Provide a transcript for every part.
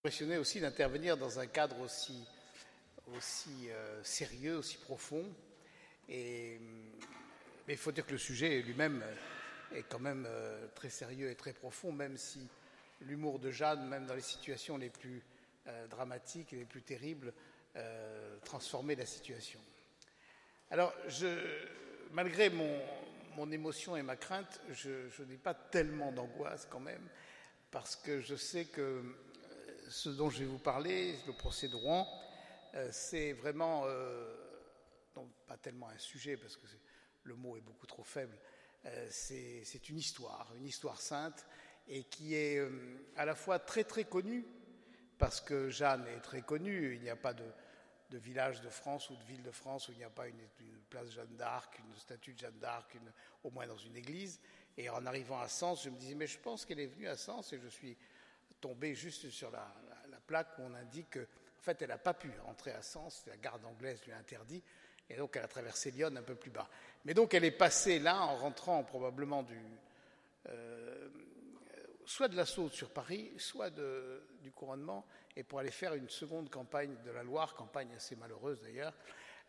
impressionné aussi d'intervenir dans un cadre aussi, euh, sérieux, aussi profond. Mais il faut dire que le sujet lui-même est quand même euh, très sérieux et très profond, même si l'humour de Jeanne, même dans les situations les plus euh, dramatiques et les plus terribles, transformait la situation. Alors, malgré mon, émotion et ma crainte, je n'ai pas tellement d'angoisse quand même, parce que je sais que ce dont je vais vous parler, le procès de Rouen, euh, c'est vraiment, euh, pas tellement un sujet, parce que le mot est beaucoup trop faible, euh, c'est une histoire, une histoire sainte, et qui est à la fois très très connue, parce que Jeanne est très connue, il n'y a pas de, village de France ou de ville de France où il n'y a pas une, place Jeanne d'Arc, une statue de Jeanne d'Arc, au moins dans une église. Et en arrivant à Sens, je me disais, mais je pense qu'elle est venue à Sens, et je suis tombé juste sur la, plaque où on indique qu'en fait, elle n'a pas pu rentrer à Sens, la garde anglaise lui a interdit, et donc elle a traversé Lyon un peu plus bas. Mais donc elle est passée là en rentrant probablement du, euh, soit de l'assaut sur Paris, soit du couronnement, et pour aller faire une seconde campagne de la Loire, campagne assez malheureuse d'ailleurs,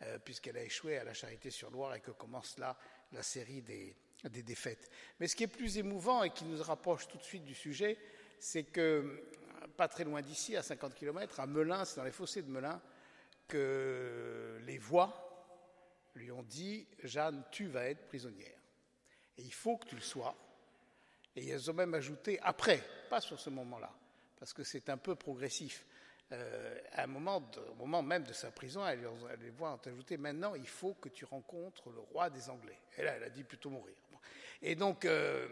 euh, puisqu'elle a échoué à la Charité-sur-Loire et que commence là la série des défaites. Mais ce qui est plus émouvant et qui nous rapproche tout de suite du sujet, c'est que, pas très loin d'ici, à 50 km, à Melun, c'est dans les fossés de Melun, que les voix lui ont dit Jeanne, tu vas être prisonnière. Et il faut que tu le sois. Et elles ont même ajouté après, pas sur ce moment-là, parce que c'est un peu progressif. Euh, à un moment, au moment même de sa prison, elle, les voix ont ajouté maintenant, il faut que tu rencontres le roi des Anglais. Et là, elle a dit plutôt mourir. Et donc, euh,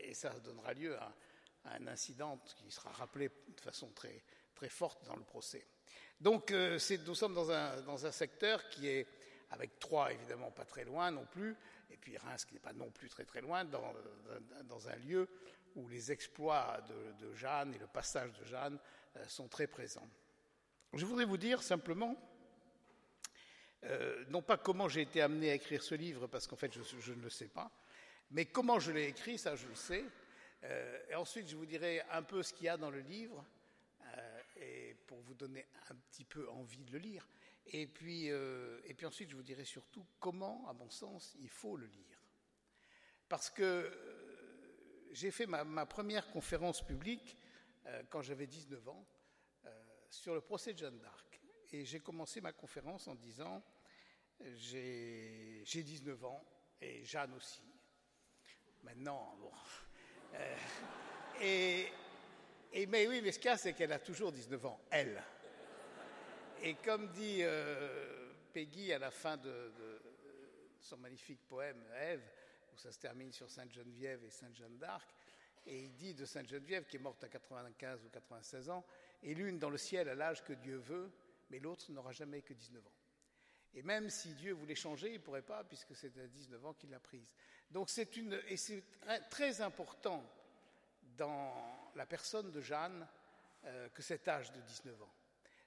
et ça donnera lieu à un incident qui sera rappelé de façon très, très forte dans le procès. Donc euh, nous sommes dans un, dans un, secteur qui est, avec Troyes évidemment pas très loin non plus, et puis Reims qui n'est pas non plus très très loin, dans, dans, un lieu où les exploits de, Jeanne et le passage de Jeanne euh, sont très présents. Je voudrais vous dire simplement, euh, non pas comment j'ai été amené à écrire ce livre, parce qu'en fait je, je ne le sais pas, mais comment je l'ai écrit, ça je le sais, euh, et ensuite, je vous dirai un peu ce qu'il y a dans le livre, euh, et pour vous donner un petit peu envie de le lire. Et puis, euh, et puis ensuite, je vous dirai surtout comment, à mon sens, il faut le lire. Parce que j'ai fait ma, ma, première conférence publique quand j'avais 19 ans sur le procès de Jeanne d'Arc. Et j'ai commencé ma conférence en disant, j'ai 19 ans, et Jeanne aussi. Maintenant, bon, et, et, mais oui, mais ce qu'il y a, c'est qu'elle a toujours 19 ans, elle. Et comme dit euh, Peggy à la fin de, son magnifique poème Ève, où ça se termine sur Sainte Geneviève et Sainte Jeanne d'Arc, et il dit de Sainte Geneviève, qui est morte à 95 ou 96 ans, et l'une dans le ciel à l'âge que Dieu veut, mais l'autre n'aura jamais que 19 ans. Et même si Dieu voulait changer, il ne pourrait pas, puisque c'est à 19 ans qu'il l'a prise. Donc c'est une, et c'est très important dans la personne de Jeanne euh, que cet âge de 19 ans.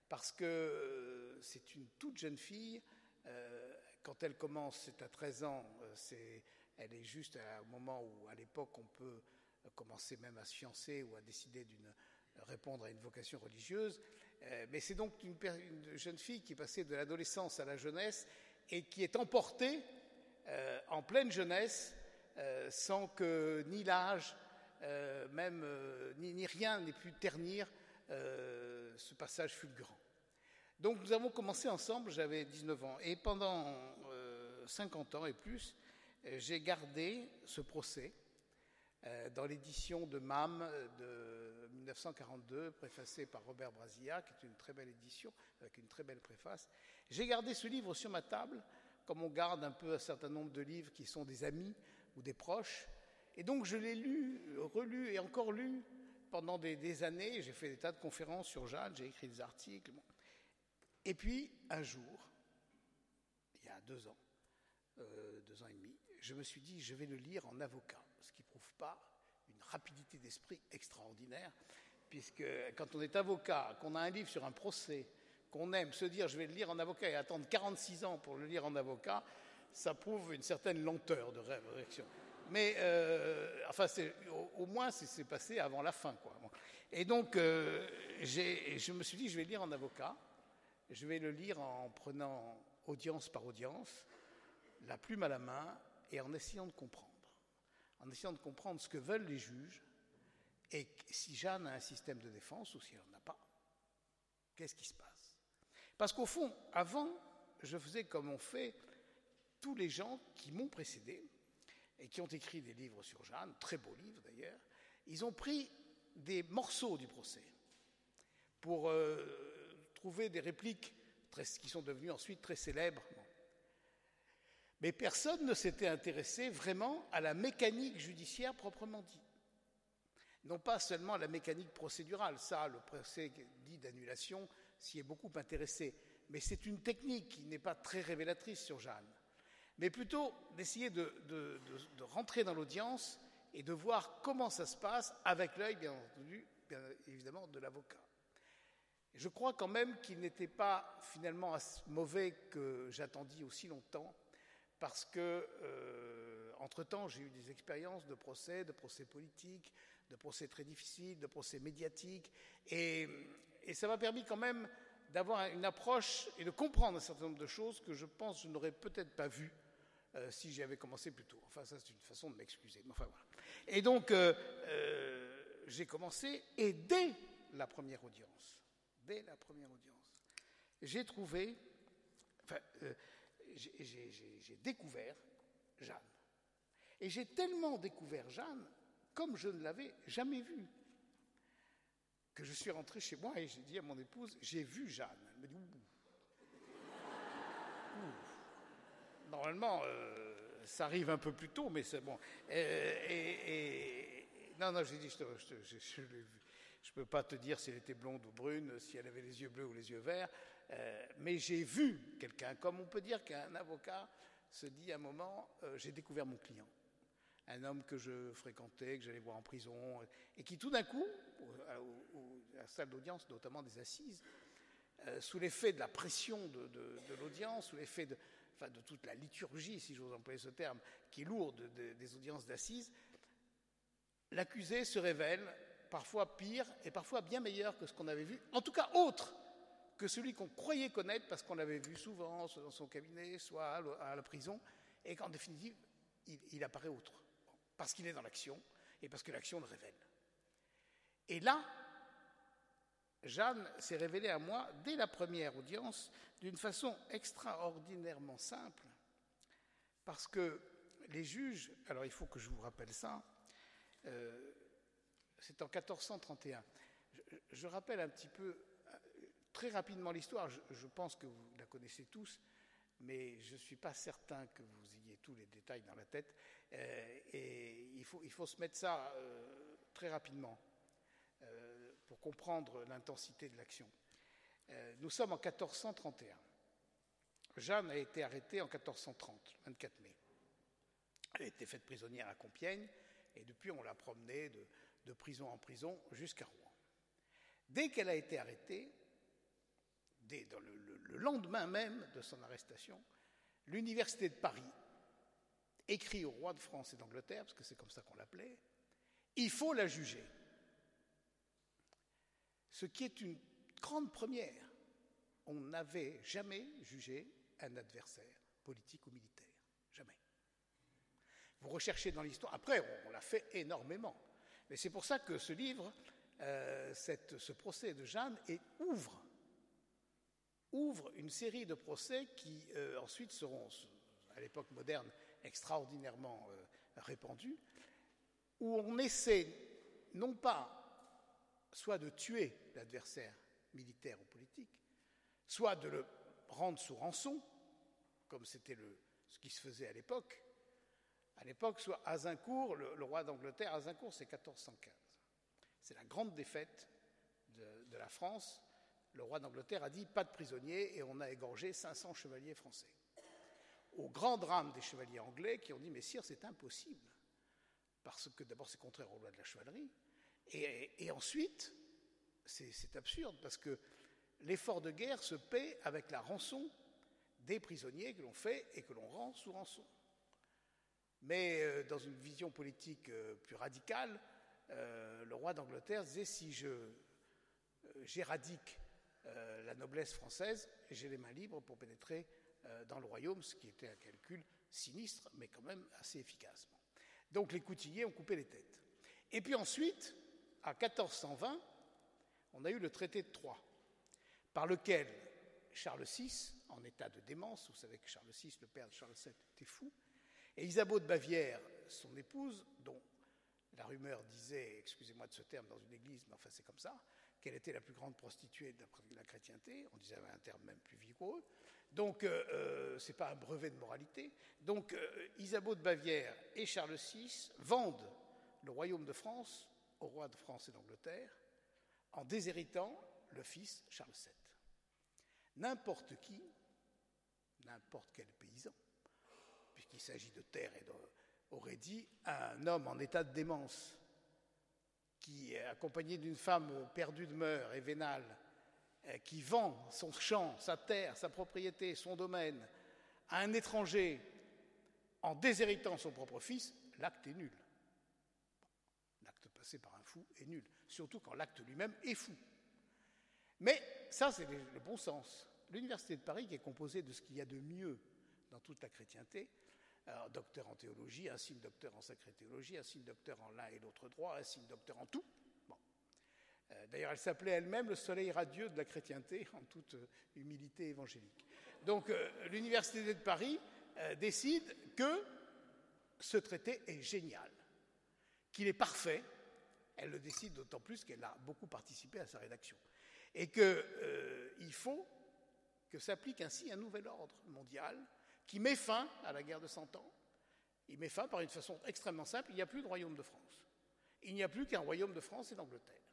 Parce que euh, c'est une toute jeune fille, euh, quand elle commence, c'est à 13 ans, elle est juste au moment où, à l'époque, on peut commencer même à se fiancer ou à décider d'une répondre à une vocation religieuse. Mais c'est donc une, jeune fille qui est passée de l'adolescence à la jeunesse et qui est emportée euh, en pleine jeunesse euh, sans que ni l'âge, même ni, rien n'ait pu ternir ce passage fulgurant. Donc nous avons commencé ensemble, j'avais 19 ans, et pendant 50 ans et plus, j'ai gardé ce procès euh, dans l'édition de MAM de 1942, préfacée par Robert Brasilia, qui est une très belle édition, avec une très belle préface. J'ai gardé ce livre sur ma table, comme on garde un peu un certain nombre de livres qui sont des amis ou des proches. Et donc je l'ai lu, relu et encore lu pendant des, années. J'ai fait des tas de conférences sur Jeanne, j'ai écrit des articles. Et puis, un jour, il y a deux ans, euh, deux ans et demi, je me suis dit, je vais le lire en avocat ce qui ne prouve pas une rapidité d'esprit extraordinaire, puisque quand on est avocat, qu'on a un livre sur un procès, qu'on aime se dire je vais le lire en avocat et attendre 46 ans pour le lire en avocat, ça prouve une certaine lenteur de réaction. Mais euh, enfin, au, moins, c'est passé avant la fin. Quoi. Et donc, euh, je me suis dit, je vais lire en avocat, je vais le lire en prenant audience par audience, la plume à la main, et en essayant de comprendre. En essayant de comprendre ce que veulent les juges, et si Jeanne a un système de défense ou si elle n'en a pas. Qu'est-ce qui se passe? Parce qu'au fond, avant, je faisais comme ont fait tous les gens qui m'ont précédé et qui ont écrit des livres sur Jeanne, très beaux livres d'ailleurs. Ils ont pris des morceaux du procès pour euh, trouver des répliques qui sont devenues ensuite très célèbres. Mais personne ne s'était intéressé vraiment à la mécanique judiciaire proprement dit. Non pas seulement à la mécanique procédurale, ça, le procès dit d'annulation s'y est beaucoup intéressé, mais c'est une technique qui n'est pas très révélatrice sur Jeanne, mais plutôt d'essayer de, rentrer dans l'audience et de voir comment ça se passe avec l'œil, bien entendu, bien évidemment, de l'avocat. Je crois quand même qu'il n'était pas finalement mauvais que j'attendis aussi longtemps, parce que, euh, entre-temps, j'ai eu des expériences de procès, de procès politiques, de procès très difficiles, de procès médiatiques, et, ça m'a permis quand même d'avoir une approche et de comprendre un certain nombre de choses que je pense que je n'aurais peut-être pas vues euh, si j'y avais commencé plus tôt. Enfin, ça, c'est une façon de m'excuser. Enfin, voilà. Et donc, euh, j'ai commencé, et dès la première audience, dès la première audience, j'ai trouvé, enfin, j'ai découvert Jeanne. Et j'ai tellement découvert Jeanne, comme je ne l'avais jamais vue, que je suis rentré chez moi et j'ai dit à mon épouse, j'ai vu Jeanne. Elle m'a dit, Normalement, euh, ça arrive un peu plus tôt, mais c'est bon. Et, non, non, j'ai dit, je, ne peux pas te dire si elle était blonde ou brune, si elle avait les yeux bleus ou les yeux verts, euh, mais j'ai vu quelqu'un, comme on peut dire qu'un avocat se dit à un moment, euh, j'ai découvert mon client. Un homme que je fréquentais, que j'allais voir en prison, et qui tout d'un coup, à, la salle d'audience, notamment des assises, euh, sous l'effet de la pression de, l'audience, sous l'effet de, toute la liturgie, si j'ose employer ce terme, qui est lourde des audiences d'assises, l'accusé se révèle parfois pire et parfois bien meilleur que ce qu'on avait vu, en tout cas autre que celui qu'on croyait connaître parce qu'on l'avait vu souvent, soit dans son cabinet, soit à la prison, et qu'en définitive, il, apparaît autre, parce qu'il est dans l'action et parce que l'action le révèle. Et là, Jeanne s'est révélée à moi dès la première audience d'une façon extraordinairement simple, parce que les juges, alors il faut que je vous rappelle ça, euh, c'est en 1431. Je, rappelle un petit peu, euh, très rapidement l'histoire, je, pense que vous la connaissez tous, mais je ne suis pas certain que vous ayez tous les détails dans la tête, euh, et il faut, se mettre ça euh, très rapidement pour comprendre l'intensité de l'action. nous sommes en 1431. Jeanne a été arrêtée en 1430, 24 mai. Elle a été faite prisonnière à Compiègne, et depuis on l'a promenée de, prison en prison jusqu'à Rouen. Dès qu'elle a été arrêtée, dès le, lendemain même de son arrestation, l'Université de Paris écrit au roi de France et d'Angleterre, parce que c'est comme ça qu'on l'appelait, il faut la juger. Ce qui est une grande première. On n'avait jamais jugé un adversaire politique ou militaire. Jamais. Vous recherchez dans l'histoire. Après, on l'a fait énormément. Mais c'est pour ça que ce livre, euh, ce procès de Jeanne, ouvre, une série de procès qui euh, ensuite seront, à l'époque moderne, extraordinairement euh, répandus, où on essaie non pas soit de tuer l'adversaire militaire ou politique, soit de le rendre sous rançon, comme c'était ce qui se faisait à l'époque, à l'époque, soit Azincourt, le, roi d'Angleterre, Azincourt, c'est 1415. C'est la grande défaite de, la France. Le roi d'Angleterre a dit pas de prisonniers et on a égorgé 500 chevaliers français. Au grand drame des chevaliers anglais qui ont dit mais sire, c'est impossible. Parce que d'abord, c'est contraire aux lois de la chevalerie. Et, ensuite, c'est absurde parce que l'effort de guerre se paie avec la rançon des prisonniers que l'on fait et que l'on rend sous rançon. Mais euh, dans une vision politique euh, plus radicale, euh, le roi d'Angleterre disait si je j'éradique la noblesse française, j'ai les mains libres pour pénétrer dans le royaume, ce qui était un calcul sinistre, mais quand même assez efficace. Donc les coutillers ont coupé les têtes. Et puis ensuite, à 1420, on a eu le traité de Troyes, par lequel Charles VI, en état de démence, vous savez que Charles VI, le père de Charles VII, était fou, et Isabeau de Bavière, son épouse, dont la rumeur disait, excusez-moi de ce terme dans une église, mais enfin c'est comme ça, qu'elle était la plus grande prostituée de la chrétienté, on disait un terme même plus vigoureux, donc euh, euh ce n'est pas un brevet de moralité. Donc euh, Isabeau de Bavière et Charles VI vendent le royaume de France au roi de France et d'Angleterre en déshéritant le fils Charles VII. N'importe qui, n'importe quel paysan, puisqu'il s'agit de terre aurait dit un homme en état de démence, qui accompagné d'une femme perdue de mœurs et vénale, qui vend son champ, sa terre, sa propriété, son domaine à un étranger en déshéritant son propre fils, l'acte est nul. L'acte passé par un fou est nul, surtout quand l'acte lui-même est fou. Mais ça, c'est le bon sens. L'Université de Paris, qui est composée de ce qu'il y a de mieux dans toute la chrétienté, docteur en théologie, un signe docteur en sacrée théologie, un signe docteur en l'un et l'autre droit, un signe docteur en tout. Euh, d'ailleurs, elle s'appelait elle-même le soleil radieux de la chrétienté, en toute euh, humilité évangélique. Donc, euh, l'Université de Paris décide que ce traité est génial, qu'il est parfait. Elle le décide d'autant plus qu'elle a beaucoup participé à sa rédaction. Et qu'il faut que s'applique ainsi un nouvel ordre mondial qui met fin à la guerre de Cent Ans. Il met fin par une façon extrêmement simple, il n'y a plus de royaume de France. Il n'y a plus qu'un royaume de France et d'Angleterre.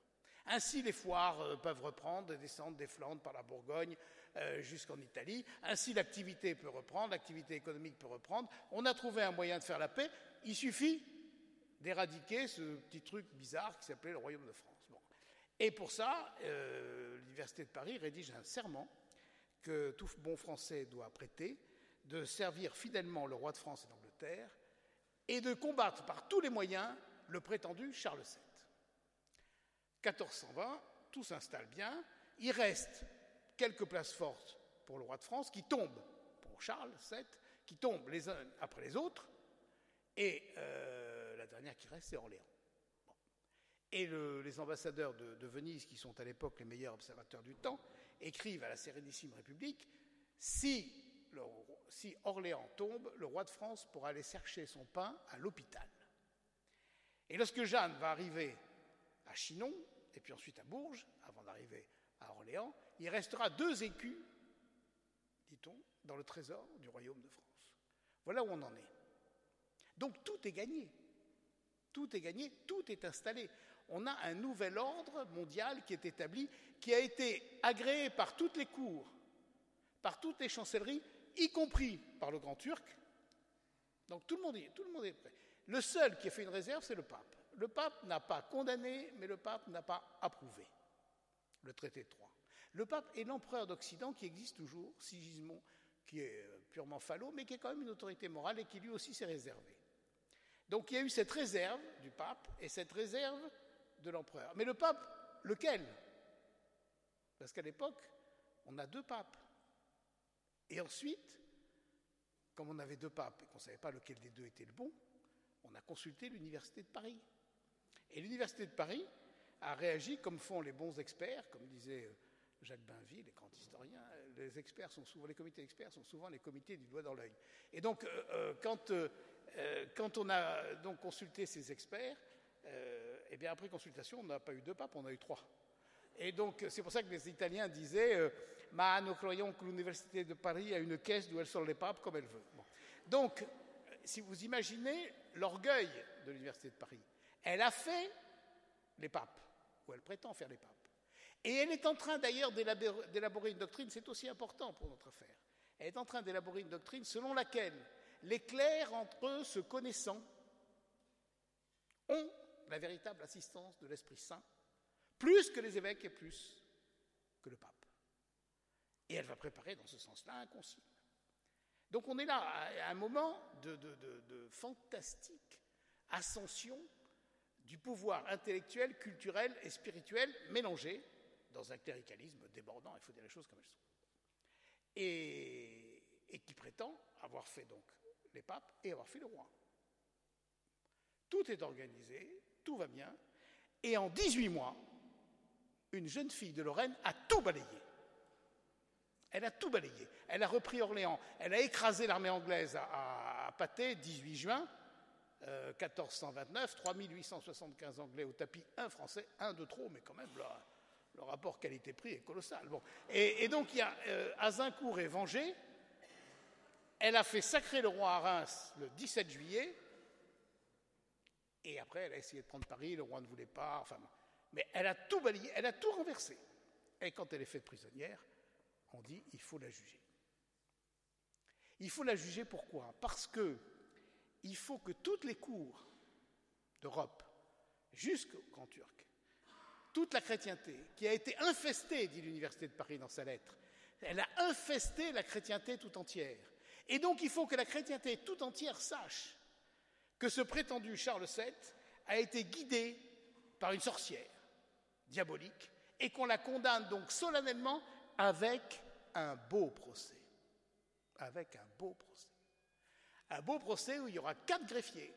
Ainsi, les foires euh, peuvent reprendre, descendre des Flandres par la Bourgogne euh, jusqu'en Italie. Ainsi, l'activité peut reprendre, l'activité économique peut reprendre. On a trouvé un moyen de faire la paix. Il suffit d'éradiquer ce petit truc bizarre qui s'appelait le royaume de France. Et pour ça, euh, l'Université de Paris rédige un serment que tout bon français doit prêter de servir fidèlement le roi de France et d'Angleterre et de combattre par tous les moyens le prétendu Charles VII. 1420, tout s'installe bien. Il reste quelques places fortes pour le roi de France qui tombent pour Charles VII, qui tombent les uns après les autres. Et euh, la dernière qui reste, c'est Orléans. Et les ambassadeurs de, Venise, qui sont à l'époque les meilleurs observateurs du temps, écrivent à la Sérénissime République si si Orléans tombe, le roi de France pourra aller chercher son pain à l'hôpital. Et lorsque Jeanne va arriver à Chinon, et puis ensuite à Bourges, avant d'arriver à Orléans, il restera deux écus, dit-on, dans le trésor du royaume de France. Voilà où on en est. Donc tout est gagné. Tout est gagné, tout est installé. On a un nouvel ordre mondial qui est établi, qui a été agréé par toutes les cours, par toutes les chancelleries, y compris par le grand turc. Donc tout le monde, est, tout le monde est prêt. Le seul qui a fait une réserve, c'est le pape. Le pape n'a pas condamné, mais le pape n'a pas approuvé le traité de Troyes. Le pape est l'empereur d'Occident qui existe toujours, Sigismond, qui est euh, purement fallo, mais qui est quand même une autorité morale et qui lui aussi s'est réservé. Donc il y a eu cette réserve du pape et cette réserve de l'empereur. Mais le pape, lequel? Parce qu'à l'époque, on a deux papes. Et ensuite, comme on avait deux papes et qu'on ne savait pas lequel des deux était le bon, on a consulté l'Université de Paris. Et l'Université de Paris a réagi comme font les bons experts, comme disait euh, Jacques Bainville, les grands historiens. Les experts sont souvent, les comités d'experts sont souvent les comités du doigt dans l'œil. Et donc, euh, euh, quand, on a donc consulté ces experts, eh bien après consultation, on n'a pas eu deux papes, on a eu trois. Et donc, c'est pour ça que les Italiens disaient Mais nous croyons que l'Université de Paris a une caisse d'où elle sort les papes comme elle veut. Donc, si vous imaginez l'orgueil de l'Université de Paris, elle a fait les papes, ou elle prétend faire les papes. Et elle est en train d'ailleurs d'élaborer une doctrine, c'est aussi important pour notre affaire. Elle est en train d'élaborer une doctrine selon laquelle les clercs entre eux se connaissant ont la véritable assistance de l'Esprit Saint plus que les évêques et plus que le pape. Et elle va préparer dans ce sens-là un concile. Donc on est là à un moment de, fantastique ascension du pouvoir intellectuel, culturel et spirituel mélangé dans un cléricalisme débordant, il faut dire les choses comme elles sont. Et, qui prétend avoir fait donc les papes et avoir fait le roi. Tout est organisé, tout va bien, et en 18 mois, une jeune fille de Lorraine a tout balayé. Elle a tout balayé. Elle a repris Orléans. Elle a écrasé l'armée anglaise à, à 18 juin 1429, euh, 3875 Anglais au tapis, un Français, un de trop, mais quand même, le, rapport qualité-prix est colossal. Bon. Et, donc, euh, Azincourt et Vengé. Elle a fait sacrer le roi à Reims le 17 juillet. Et après, elle a essayé de prendre Paris, le roi ne voulait pas. Enfin, mais elle a tout balayé, elle a tout renversé. Et quand elle est faite prisonnière, on dit il faut la juger. Il faut la juger pourquoi? Parce que il faut que toutes les cours d'Europe, jusqu'au Grand Turc, toute la chrétienté, qui a été infestée, dit l'Université de Paris dans sa lettre, elle a infesté la chrétienté tout entière. Et donc il faut que la chrétienté tout entière sache que ce prétendu Charles VII a été guidé par une sorcière diabolique et qu'on la condamne donc solennellement avec un beau procès. Avec un beau procès. Un beau procès où il y aura quatre greffiers,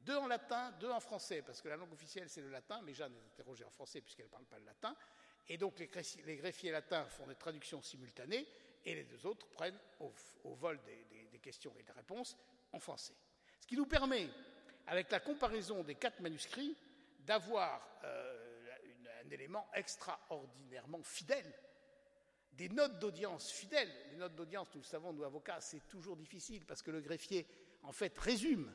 deux en latin, deux en français, parce que la langue officielle c'est le latin, mais Jeanne est interrogée en français puisqu'elle ne parle pas le latin. Et donc les greffiers, latins font des traductions simultanées et les deux autres prennent au, vol des, questions et des réponses en français. Ce qui nous permet, avec la comparaison des quatre manuscrits, d'avoir euh, un élément extraordinairement fidèle des notes d'audience fidèles. Les notes d'audience, nous le savons, nous avocats, c'est toujours difficile parce que le greffier, en fait, résume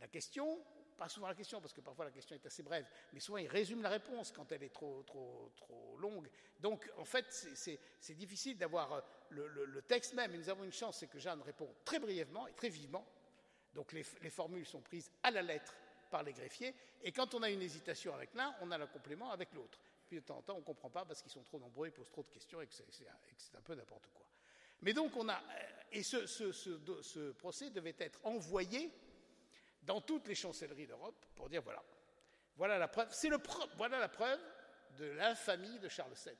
la question, pas souvent la question, parce que parfois la question est assez brève, mais souvent il résume la réponse quand elle est trop, trop, trop longue. Donc, en fait, c'est difficile d'avoir euh, le, texte même. Et nous avons une chance, c'est que Jeanne répond très brièvement et très vivement. Donc, les, les formules sont prises à la lettre par les greffiers. Et quand on a une hésitation avec l'un, on a le complément avec l'autre de temps en temps, on ne comprend pas parce qu'ils sont trop nombreux, ils posent trop de questions et que c'est un peu n'importe quoi. Mais donc, on a. Euh, et ce, procès devait être envoyé dans toutes les chancelleries d'Europe pour dire voilà, voilà la preuve, c'est le voilà la preuve de l'infamie de Charles VII.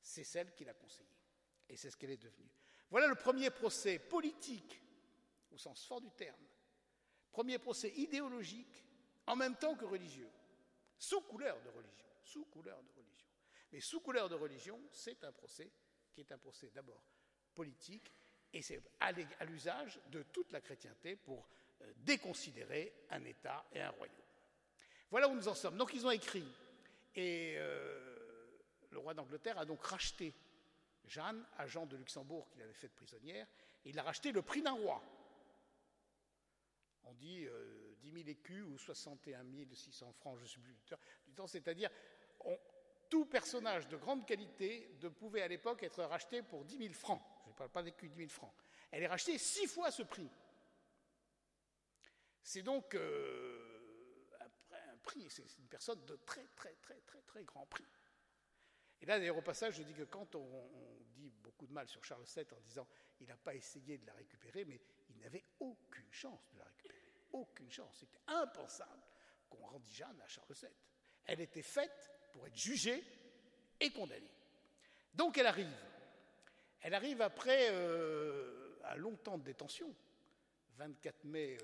C'est celle qu'il a conseillée. Et c'est ce qu'elle est devenue. Voilà le premier procès politique, au sens fort du terme. Premier procès idéologique, en même temps que religieux, sous couleur de religion sous couleur de religion. Mais sous couleur de religion, c'est un procès qui est un procès d'abord politique et c'est à l'usage de toute la chrétienté pour euh, déconsidérer un État et un royaume. Voilà où nous en sommes. Donc ils ont écrit et euh, le roi d'Angleterre a donc racheté Jeanne à Jean de Luxembourg qu'il avait fait prisonnière et il a racheté le prix d'un roi. On dit euh, 10 000 écus ou 61 600 francs, je ne sais plus du temps, c'est-à-dire tout personnage de grande qualité ne pouvait à l'époque être racheté pour 10 000 francs. Je ne parle pas d'écus, 10 000 francs. Elle est rachetée six fois ce prix. C'est donc euh, un prix, c'est une personne de très, très, très, très, très grand prix. Et là, d'ailleurs, au passage, je dis que quand on, dit beaucoup de mal sur Charles VII en disant il n'a pas essayé de la récupérer, mais il n'avait aucune chance de la récupérer. Aucune chance. C'était impensable qu'on rendit Jeanne à Charles VII. Elle était faite pour être jugée et condamnée. Donc elle arrive. Elle arrive après euh, un long temps de détention, 24 mai,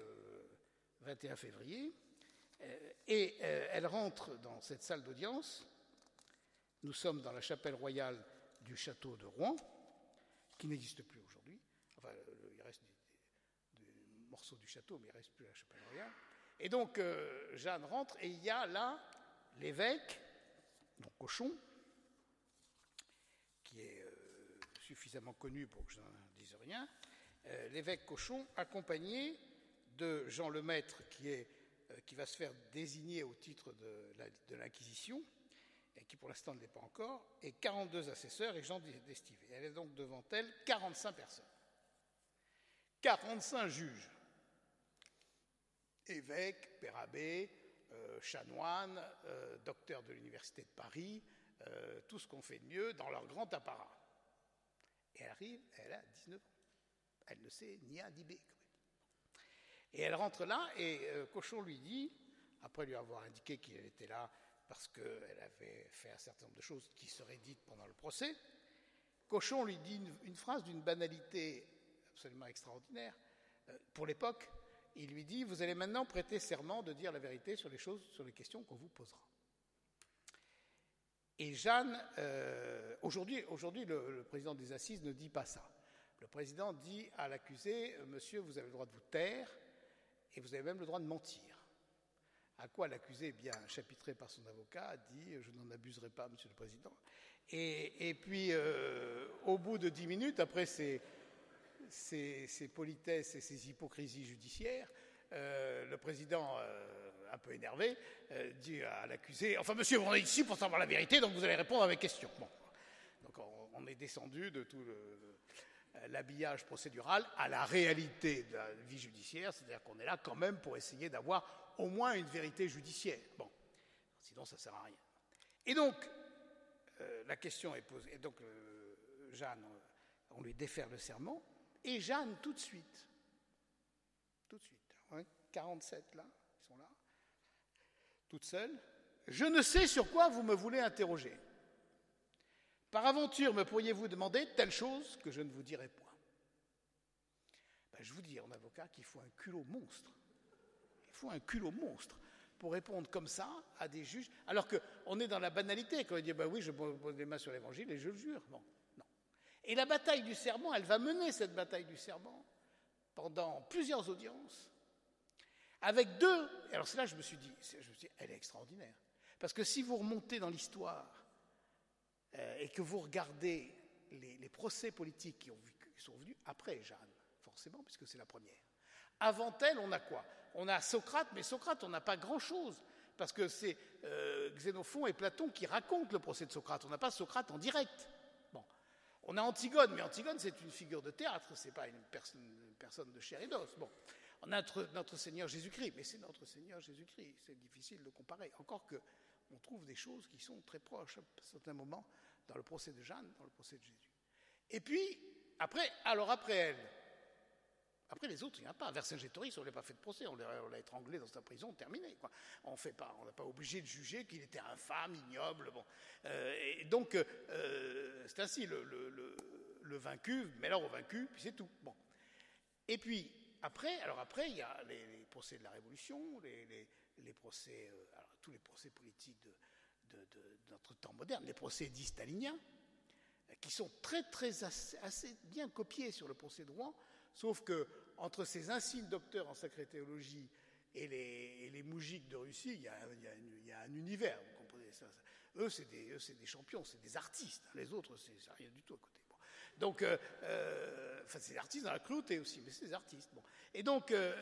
21 euh, février, euh, et elle rentre dans cette salle d'audience. Nous sommes dans la chapelle royale du château de Rouen, qui n'existe plus aujourd'hui. Enfin, il reste des, morceaux du château, mais il ne reste plus la chapelle royale. Et donc, Jeanne rentre, et il y a là l'évêque, donc Cochon, qui est euh, suffisamment connu pour que je n'en dise rien, euh, l'évêque Cochon, accompagné de Jean Lemaître, qui, euh, va se faire désigner au titre de l'Inquisition, et qui pour l'instant ne l'est pas encore, et 42 assesseurs et Jean d'Estivé. Elle est donc devant elle 45 personnes. 45 juges, évêques, père abbé, chanoines, euh, docteurs de l'Université de Paris, euh, tout ce qu'on fait de mieux dans leur grand apparat. Et elle arrive, elle a 19 ans. Elle ne sait ni A ni B. Et elle rentre là et Cochon lui dit après lui avoir indiqué qu'il était là parce qu'elle avait fait un certain nombre de choses qui seraient dites pendant le procès. Cochon lui dit une, phrase d'une banalité absolument extraordinaire euh, pour l'époque. Il lui dit Vous allez maintenant prêter serment de dire la vérité sur les choses, sur les questions qu'on vous posera. Et Jeanne, euh, aujourd'hui, le, président des assises ne dit pas ça. Le président dit à l'accusé Monsieur, vous avez le droit de vous taire et vous avez même le droit de mentir. À quoi l'accusé, bien chapitré par son avocat, dit Je n'en abuserai pas, monsieur le président. Et, puis, euh, au bout de dix minutes, après ces, politesses et ces hypocrisies judiciaires, euh, le président, euh, un peu énervé, dit à l'accusé Enfin, monsieur, on est ici pour savoir la vérité, donc vous allez répondre à mes questions. Bon. Donc, on, est descendu de tout l'habillage procédural à la réalité de la vie judiciaire, c'est-à-dire qu'on est là quand même pour essayer d'avoir au moins une vérité judiciaire. Bon, sinon ça ne sert à rien. Et donc, euh, la question est posée. Et donc, euh, Jeanne, on lui défère le serment, et Jeanne, tout de suite, tout de suite, 47 hein, là, ils sont là, toute seule, je ne sais sur quoi vous me voulez interroger. Par aventure, me pourriez-vous demander telle chose que je ne vous dirai point? Ben, Je vous dis en avocat qu'il faut un culot monstre faut un culot monstre pour répondre comme ça à des juges, alors qu'on est dans la banalité, quand on dit bah oui, je pose les mains sur l'évangile et je le jure. non. Et la bataille du serment, elle va mener cette bataille du serment pendant plusieurs audiences, avec deux. Alors c'est là je me suis dit, je me suis dit, elle est extraordinaire. Parce que si vous remontez dans l'histoire euh, et que vous regardez les, procès politiques qui, ont, sont venus après Jeanne, forcément, puisque c'est la première, avant elle, on a quoi? On a Socrate, mais Socrate, on n'a pas grand-chose, parce que c'est euh, Xénophon et Platon qui racontent le procès de Socrate. On n'a pas Socrate en direct. On a Antigone, mais Antigone, c'est une figure de théâtre, c'est pas une, personne de chair et d'os. Bon. On a notre, Seigneur Jésus-Christ, mais c'est notre Seigneur Jésus-Christ. C'est difficile de comparer. Encore que on trouve des choses qui sont très proches à certains moments dans le procès de Jeanne, dans le procès de Jésus. Et puis, après, alors après elle, après, les autres, il n'y en a pas. Vercingétorix, on ne l'a pas fait de procès, on l'a étranglé dans sa prison, terminé. Quoi. On fait pas, n'a pas obligé de juger qu'il était infâme, ignoble. Euh, donc, euh, c'est ainsi, le, vaincu, mais alors au vaincu, puis c'est tout. Bon. Et puis, après, alors après, il y a les, procès de la Révolution, les, procès, euh, tous les procès politiques de, notre temps moderne, les procès dits staliniens, qui sont très, très assez bien copiés sur le procès de Rouen, Sauf que entre ces insignes docteurs en sacrée théologie et les, et moujiks de Russie, il y, a, un univers, vous comprenez. Eux, c'est des, des, champions, c'est des artistes. Les autres, c'est rien du tout à côté. Donc, euh, euh, enfin, c'est des artistes dans la clouté aussi, mais c'est des artistes. Et donc, euh,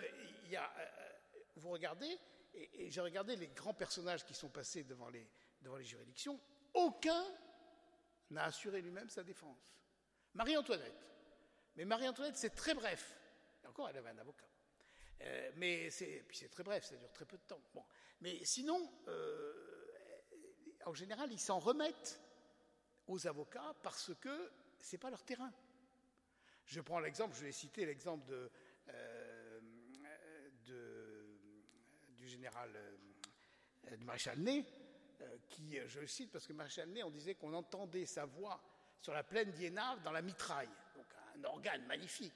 vous regardez, et, j'ai regardé les grands personnages qui sont passés devant les juridictions, aucun n'a assuré lui-même sa défense. Marie-Antoinette, mais Marie-Antoinette, c'est très bref. Encore, elle avait un avocat. Euh, mais c'est, puis c'est très bref, ça dure très peu de temps. Mais sinon, euh, en général, ils s'en remettent aux avocats parce que ce n'est pas leur terrain. Je prends l'exemple, je vais citer l'exemple de, euh, du général, du maréchal Ney, qui, je le cite parce que maréchal Ney, on disait qu'on entendait sa voix sur la plaine d'Iénave dans la mitraille. Un organe magnifique.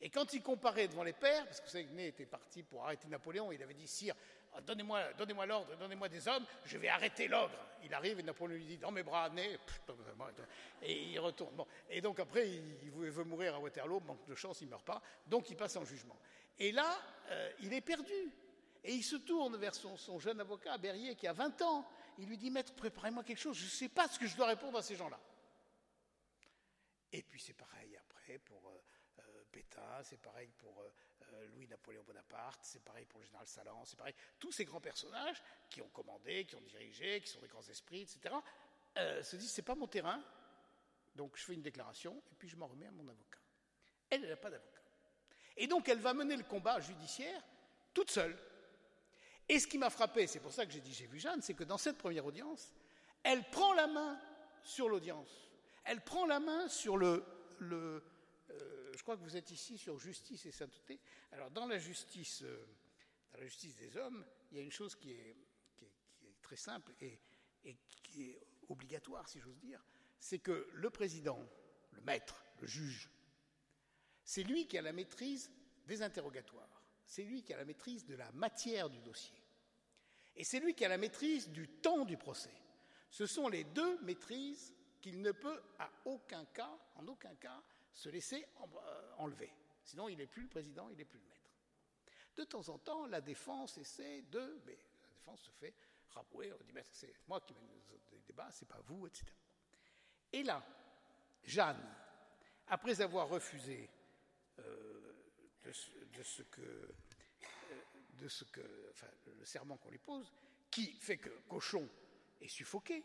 Et quand il comparait devant les pères, parce que vous savez que Ney était parti pour arrêter Napoléon, il avait dit Sire, donnez-moi donnez l'ordre, donnez-moi des hommes, je vais arrêter l'ogre. Il arrive et Napoléon lui dit Dans mes bras, Ney, et il retourne. Et donc après, il veut mourir à Waterloo, manque de chance, il ne meurt pas, donc il passe en jugement. Et là, euh, il est perdu. Et il se tourne vers son, son, jeune avocat, Berrier, qui a 20 ans. Il lui dit Maître, préparez-moi quelque chose, je ne sais pas ce que je dois répondre à ces gens-là. Et puis c'est pareil pour euh, euh, Pétain, c'est pareil pour euh, Louis-Napoléon Bonaparte, c'est pareil pour le général Salan, c'est pareil. Tous ces grands personnages qui ont commandé, qui ont dirigé, qui sont des grands esprits, etc., se disent c'est pas mon terrain, donc je fais une déclaration et puis je m'en remets à mon avocat. Elle, n'a pas d'avocat. Et donc elle va mener le combat judiciaire toute seule. Et ce qui m'a frappé, c'est pour ça que j'ai dit j'ai vu Jeanne, c'est que dans cette première audience, elle prend la main sur l'audience elle prend la main sur le... le je crois que vous êtes ici sur justice et sainteté. Alors dans la justice, euh, la justice des hommes, il y a une chose qui est très simple et, et, qui est obligatoire, si j'ose dire, c'est que le président, le maître, le juge, c'est lui qui a la maîtrise des interrogatoires, c'est lui qui a la maîtrise de la matière du dossier, et c'est lui qui a la maîtrise du temps du procès. Ce sont les deux maîtrises qu'il ne peut à aucun cas, en aucun cas, se laisser euh, enlever. Sinon, il n'est plus le président, il n'est plus le maître. De temps en temps, la défense essaie de. Mais la défense se fait rabouer, on dit c'est moi qui mène les débats, c'est pas vous, etc. Et là, Jeanne, après avoir refusé euh, de, ce, que, euh, le serment qu'on lui pose, qui fait que Cochon est suffoqué,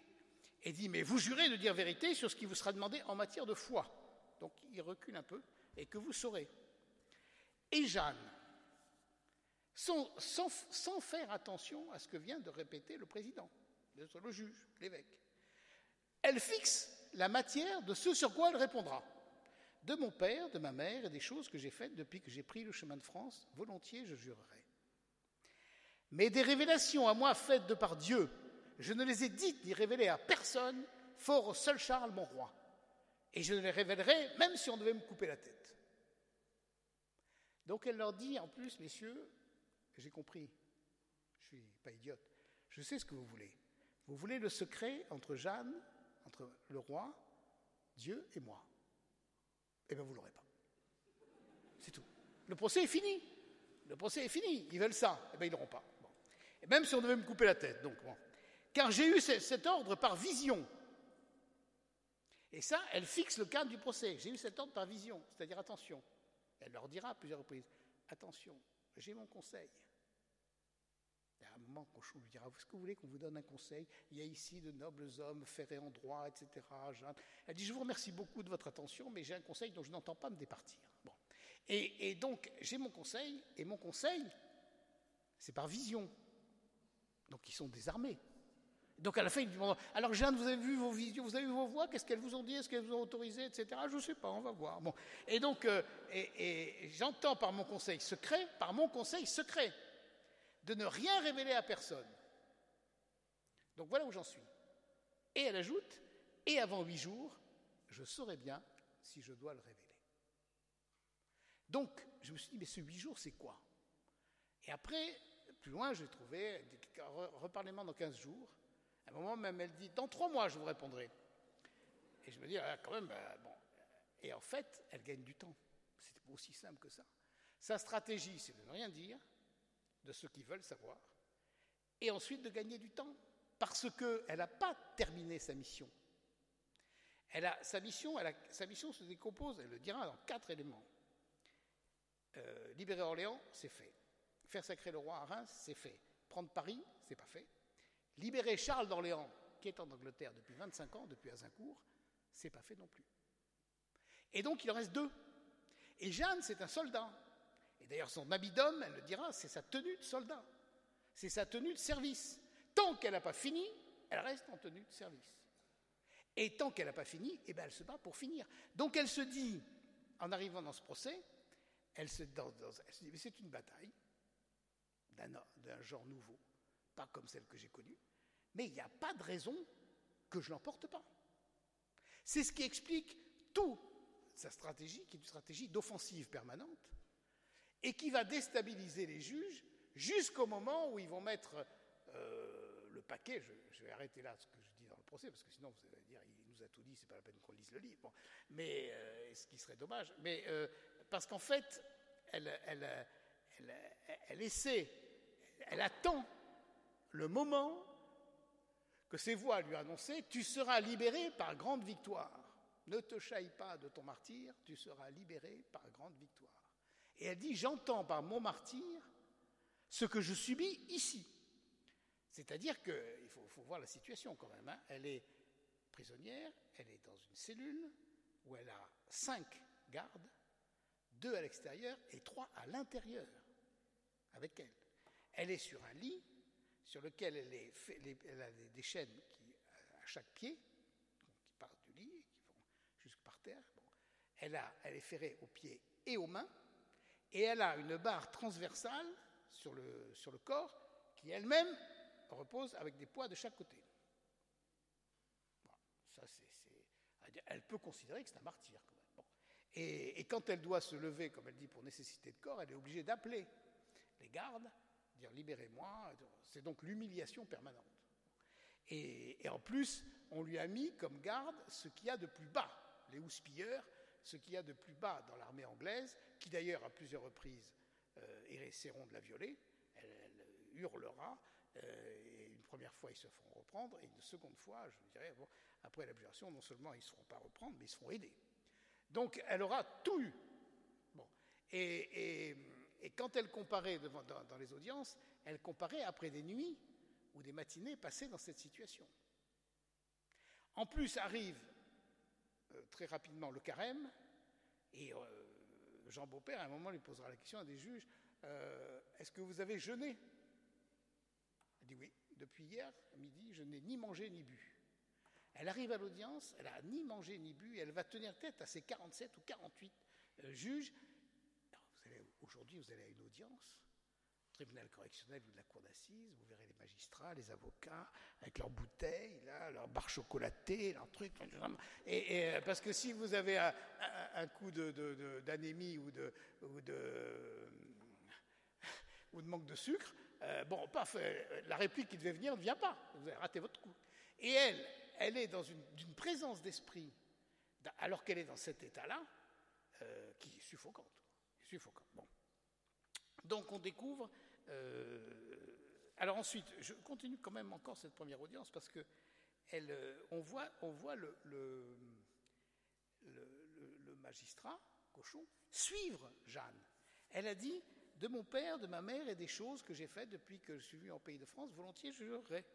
et dit Mais vous jurez de dire vérité sur ce qui vous sera demandé en matière de foi. Donc il recule un peu, et que vous saurez. Et Jeanne, sans, faire attention à ce que vient de répéter le président, le juge, l'évêque, elle fixe la matière de ce sur quoi elle répondra. De mon père, de ma mère et des choses que j'ai faites depuis que j'ai pris le chemin de France, volontiers je jurerai. Mais des révélations à moi faites de par Dieu, je ne les ai dites ni révélées à personne, fort au seul Charles, mon roi. Et je les révélerai même si on devait me couper la tête. Donc elle leur dit en plus, messieurs, j'ai compris, je ne suis pas idiote, je sais ce que vous voulez. Vous voulez le secret entre Jeanne, entre le roi, Dieu et moi. Eh bien, vous ne l'aurez pas. C'est tout. Le procès est fini. Le procès est fini. Ils veulent ça. Eh bien, ils ne l'auront pas. Même si on devait me couper la tête. Donc, car j'ai eu cet ordre par vision. Et ça, elle fixe le cadre du procès. J'ai eu cet ordre par vision, c'est-à-dire attention. Elle leur dira à plusieurs reprises, attention, j'ai mon conseil. Et à un moment, Cochon lui dira, est-ce que vous voulez qu'on vous donne un conseil Il y a ici de nobles hommes, ferrés en droit, etc. Elle dit, je vous remercie beaucoup de votre attention, mais j'ai un conseil dont je n'entends pas me départir. Bon. Et, et donc, j'ai mon conseil, et mon conseil, c'est par vision. Donc, ils sont désarmés. Donc à la fin, il dit Alors Jeanne, vous avez vu vos visions, vous avez vu vos voix, qu'est-ce qu'elles vous ont dit, est-ce qu'elles vous ont autorisé, etc. Je ne sais pas, on va voir. Bon. Et donc, euh, j'entends par mon conseil secret, par mon conseil secret, de ne rien révéler à personne. Donc voilà où j'en suis. Et elle ajoute Et avant huit jours, je saurai bien si je dois le révéler. Donc, je me suis dit Mais ce huit jours, c'est quoi? Et après, plus loin, j'ai trouvé Reparlez-moi dans quinze jours. À un moment même, elle dit Dans trois mois, je vous répondrai. Et je me dis ah, Quand même, bah, bon. Et en fait, elle gagne du temps. C'est aussi simple que ça. Sa stratégie, c'est de ne rien dire de ceux qui veulent savoir, et ensuite de gagner du temps, parce qu'elle n'a pas terminé sa mission. Elle a, sa, mission elle a, sa mission se décompose, elle le dira, dans quatre éléments. Euh, libérer Orléans, c'est fait. Faire sacrer le roi à Reims, c'est fait. Prendre Paris, c'est pas fait. Libérer Charles d'Orléans, qui est en Angleterre depuis 25 ans, depuis Azincourt, c'est pas fait non plus. Et donc il en reste deux. Et Jeanne, c'est un soldat. Et d'ailleurs, son habit d'homme, elle le dira, c'est sa tenue de soldat. C'est sa tenue de service. Tant qu'elle n'a pas fini, elle reste en tenue de service. Et tant qu'elle n'a pas fini, eh ben, elle se bat pour finir. Donc elle se dit, en arrivant dans ce procès, elle se, elle se dit, c'est une bataille d'un genre nouveau, pas comme celle que j'ai connue mais il n'y a pas de raison que je l'emporte pas. C'est ce qui explique toute sa stratégie, qui est une stratégie d'offensive permanente, et qui va déstabiliser les juges jusqu'au moment où ils vont mettre euh, le paquet. Je, vais arrêter là ce que je dis dans le procès, parce que sinon vous allez dire il nous a tout dit, c'est pas la peine qu'on lise le livre. mais euh, ce qui serait dommage. Mais euh, parce qu'en fait, elle, essaie, elle attend le moment que ses voix lui annonçaient Tu seras libéré par grande victoire. Ne te chaille pas de ton martyr, tu seras libéré par grande victoire. Et elle dit J'entends par mon martyr ce que je subis ici. C'est-à-dire qu'il faut, voir la situation quand même. Hein. Elle est prisonnière, elle est dans une cellule où elle a cinq gardes, deux à l'extérieur et trois à l'intérieur avec elle. Elle est sur un lit sur lequel elle, a des chaînes à chaque pied, qui partent du lit, qui vont jusque par terre. elle, a, elle est ferrée aux pieds et aux mains, et elle a une barre transversale sur le, corps qui elle-même repose avec des poids de chaque côté. ça, Elle peut considérer que c'est un martyr quand même. Et, et, quand elle doit se lever, comme elle dit, pour nécessité de corps, elle est obligée d'appeler les gardes, dire libérez-moi. C'est donc l'humiliation permanente. Et, en plus, on lui a mis comme garde ce qu'il y a de plus bas, les houspilleurs, ce qu'il y a de plus bas dans l'armée anglaise, qui d'ailleurs à plusieurs reprises euh, essaieront de la violer. Elle, hurlera, euh, et une première fois ils se feront reprendre, et une seconde fois, je dirais, après l'abjuration, non seulement ils ne se feront pas reprendre, mais ils seront aidés. Donc elle aura tout eu. Et, quand elle comparait dans les audiences, elle comparait après des nuits ou des matinées passées dans cette situation. En plus arrive euh, très rapidement le carême, et euh, Jean Beaupère, à un moment, lui posera la question à des juges, euh, est-ce que vous avez jeûné? Elle dit oui, depuis hier à midi, je n'ai ni mangé ni bu. Elle arrive à l'audience, elle n'a ni mangé ni bu, et elle va tenir tête à ses 47 ou 48 juges. Aujourd'hui, vous allez à une audience, tribunal correctionnel ou de la cour d'assises, vous verrez les magistrats, les avocats, avec leurs bouteilles, là, leurs barres chocolatées, leurs trucs. Et, euh, parce que si vous avez un, coup d'anémie ou, de, manque de sucre, euh, bon, euh, la réplique qui devait venir ne vient pas. Vous avez raté votre coup. Et elle, elle est dans une, présence d'esprit, alors qu'elle est dans cet état-là, qui est suffocante. Suffocante. Donc on découvre. Euh, alors ensuite, je continue quand même encore cette première audience parce que euh, on voit, le, magistrat, Cochon, suivre Jeanne. Elle a dit De mon père, de ma mère et des choses que j'ai faites depuis que je suis venu en pays de France, volontiers je jurerai.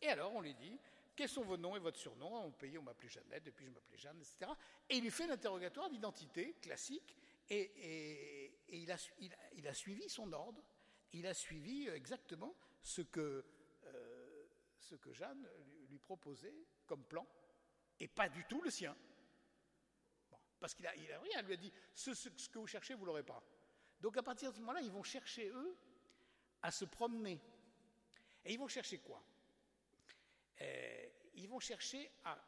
Et alors on lui dit quels sont vos noms et votre surnom? En pays, on m'appelait Jeannette, depuis je m'appelais Jeanne, etc. Et il lui fait l'interrogatoire d'identité classique et, il, a, suivi son ordre, il a suivi exactement ce que, euh, Jeanne lui, proposait comme plan, et pas du tout le sien. parce qu'il a, rien, elle lui a dit ce, que vous cherchez, vous l'aurez pas. Donc à partir de ce moment-là, ils vont chercher, eux, à se promener. Et ils vont chercher quoi? Euh, Ils vont chercher à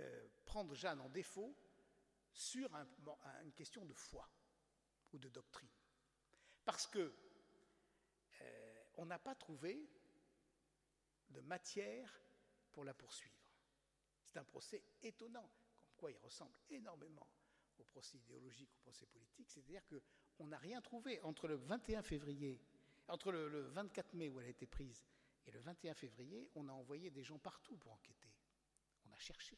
euh, prendre Jeanne en défaut sur une question de foi de doctrine. Parce que euh, on n'a pas trouvé de matière pour la poursuivre. C'est un procès étonnant, comme quoi il ressemble énormément au procès idéologique, au procès politique, c'est-à-dire qu'on n'a rien trouvé entre le 21 février, entre le, le 24 mai où elle a été prise et le 21 février, on a envoyé des gens partout pour enquêter. On a cherché.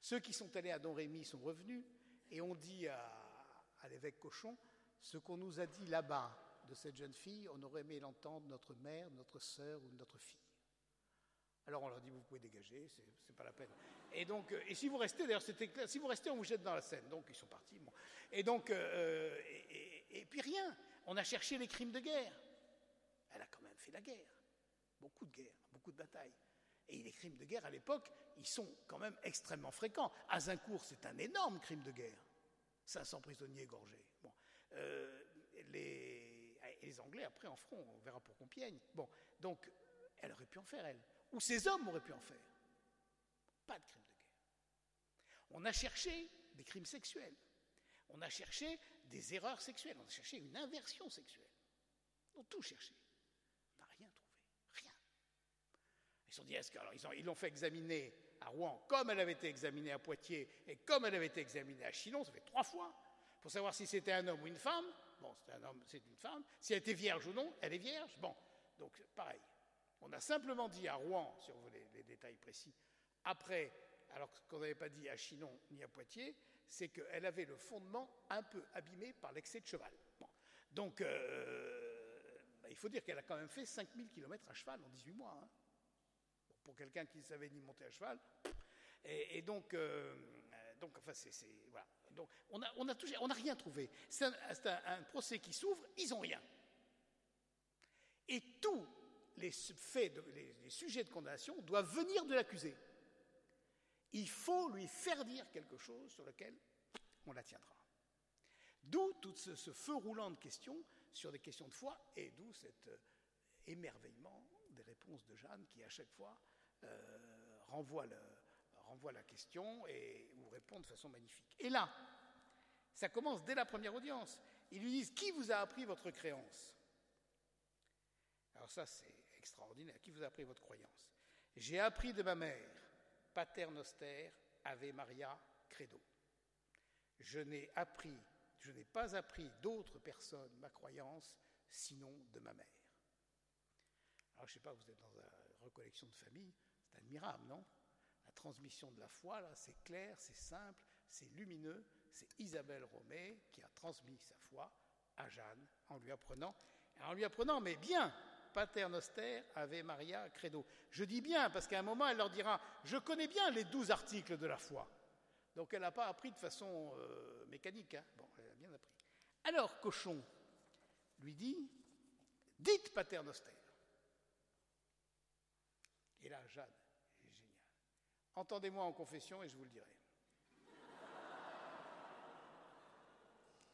Ceux qui sont allés à Don Rémy sont revenus, et on dit à, l'évêque Cochon, ce qu'on nous a dit là-bas de cette jeune fille, on aurait aimé l'entendre notre mère, notre sœur ou notre fille. Alors on leur dit vous pouvez dégager, c'est pas la peine. Et donc euh, et si vous restez d'ailleurs c'était clair, si vous restez on vous jette dans la Seine. Donc ils sont partis. Et donc euh, et, puis rien. On a cherché les crimes de guerre. Elle a quand même fait la guerre, beaucoup de guerres, beaucoup de batailles. Et les crimes de guerre à l'époque, ils sont quand même extrêmement fréquents. Azincourt, c'est un énorme crime de guerre. 500 prisonniers égorgés. Euh, les, Anglais, après, en feront, on verra pour Compiègne. Bon. Donc, elle aurait pu en faire, elle. Ou ses hommes auraient pu en faire. Pas de crimes de guerre. On a cherché des crimes sexuels. On a cherché des erreurs sexuelles. On a cherché une inversion sexuelle. On a tout cherché. On n'a rien trouvé. Ils ont dit, est-ce que, alors ils l'ont fait examiner à Rouen comme elle avait été examinée à Poitiers et comme elle avait été examinée à Chinon, ça fait trois fois, pour savoir si c'était un homme ou une femme. Bon, c'est un homme, c'est une femme. Si elle était vierge ou non, elle est vierge. Bon, donc pareil. On a simplement dit à Rouen, si on veut les, détails précis, après, alors qu'on n'avait pas dit à Chinon ni à Poitiers, c'est qu'elle avait le fondement un peu abîmé par l'excès de cheval. Donc, euh, il faut dire qu'elle a quand même fait 5000 km à cheval en 18 mois. Hein pour quelqu'un qui ne savait ni monter à cheval. Et, donc, euh, donc, enfin, c'est, voilà. Donc, on n'a rien trouvé. C'est un, procès qui s'ouvre, ils n'ont rien. Et tous les faits, les, sujets de condamnation doivent venir de l'accusé. Il faut lui faire dire quelque chose sur lequel on la tiendra. D'où tout ce, feu roulant de questions sur des questions de foi, et d'où cet euh, émerveillement des réponses de Jeanne qui, à chaque fois, euh, renvoie, renvoie, la question et ou répond de façon magnifique. Et là, ça commence dès la première audience. Ils lui disent Qui vous a appris votre créance? Alors, ça, c'est extraordinaire. Qui vous a appris votre croyance? J'ai appris de ma mère, Pater Noster, Ave Maria, Credo. Je n'ai appris, je n'ai pas appris d'autres personnes ma croyance sinon de ma mère. Alors, je ne sais pas, vous êtes dans une recollection de famille, c'est admirable, non? La transmission de la foi, là, c'est clair, c'est simple, c'est lumineux. C'est Isabelle Romé qui a transmis sa foi à Jeanne en lui apprenant, en lui apprenant, mais bien, Pater Noster, Ave Maria, Credo. Je dis bien parce qu'à un moment, elle leur dira Je connais bien les douze articles de la foi. Donc elle n'a pas appris de façon euh, mécanique. Hein. Bon, elle a bien appris. Alors, Cochon lui dit Dites Pater Noster. Et là, Jeanne. Entendez-moi en confession et je vous le dirai.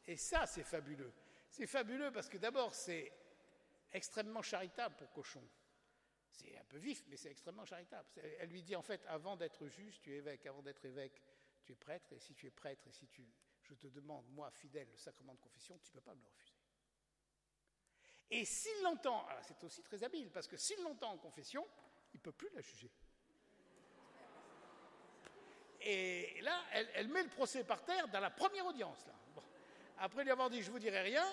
Et ça, c'est fabuleux. C'est fabuleux parce que d'abord, c'est extrêmement charitable pour Cochon. C'est un peu vif, mais c'est extrêmement charitable. Elle lui dit en fait, avant d'être juge, tu es évêque. Avant d'être évêque, tu es prêtre. Et si tu es prêtre et si tu, je te demande, moi, fidèle, le sacrement de confession, tu ne peux pas me le refuser. Et s'il l'entend, c'est aussi très habile, parce que s'il l'entend en confession, il ne peut plus la juger. Et là, elle, met le procès par terre dans la première audience. Après lui avoir dit je vous dirai rien,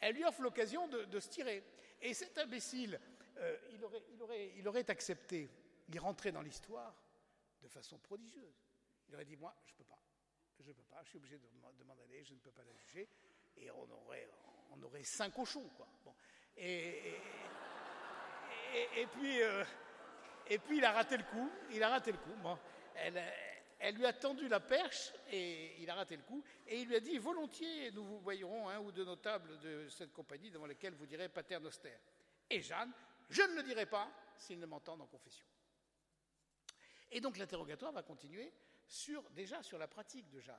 elle lui offre l'occasion de, se tirer. Et cet imbécile, euh, il, aurait, il, il, aurait, accepté, il rentrait dans l'histoire de façon prodigieuse. Il aurait dit moi, je ne peux pas. Je ne peux pas, je suis obligé de, m'en aller, je ne peux pas la juger. Et on aurait, cinq cochons, quoi. Et, puis, euh, et puis, il a raté le coup. Il a raté le coup. Bon. Elle, lui a tendu la perche et il a raté le coup. Et il lui a dit Volontiers, nous vous voyerons un ou deux notables de cette compagnie devant lesquels vous direz Pater Noster. Et Jeanne Je ne le dirai pas s'ils ne m'entendent en confession. Et donc l'interrogatoire va continuer sur, déjà sur la pratique de Jeanne.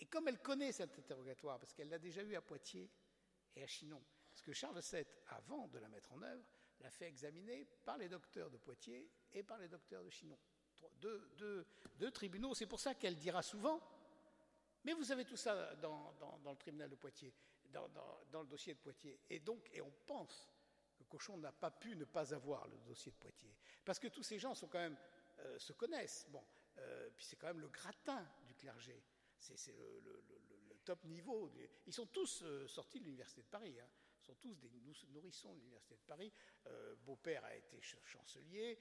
Et comme elle connaît cet interrogatoire, parce qu'elle l'a déjà eu à Poitiers et à Chinon, parce que Charles VII, avant de la mettre en œuvre, l'a fait examiner par les docteurs de Poitiers et par les docteurs de Chinon deux, tribunaux. C'est pour ça qu'elle dira souvent, mais vous avez tout ça dans, le tribunal de Poitiers, dans, le dossier de Poitiers. Et donc, et on pense que Cochon n'a pas pu ne pas avoir le dossier de Poitiers. Parce que tous ces gens euh, se connaissent. Bon, euh, puis c'est quand même le gratin du clergé. C'est le, top niveau. Ils sont tous euh, sortis de l'Université de Paris. Hein sont tous des nourrissons de l'Université de Paris. Euh, Beaupère a été chancelier,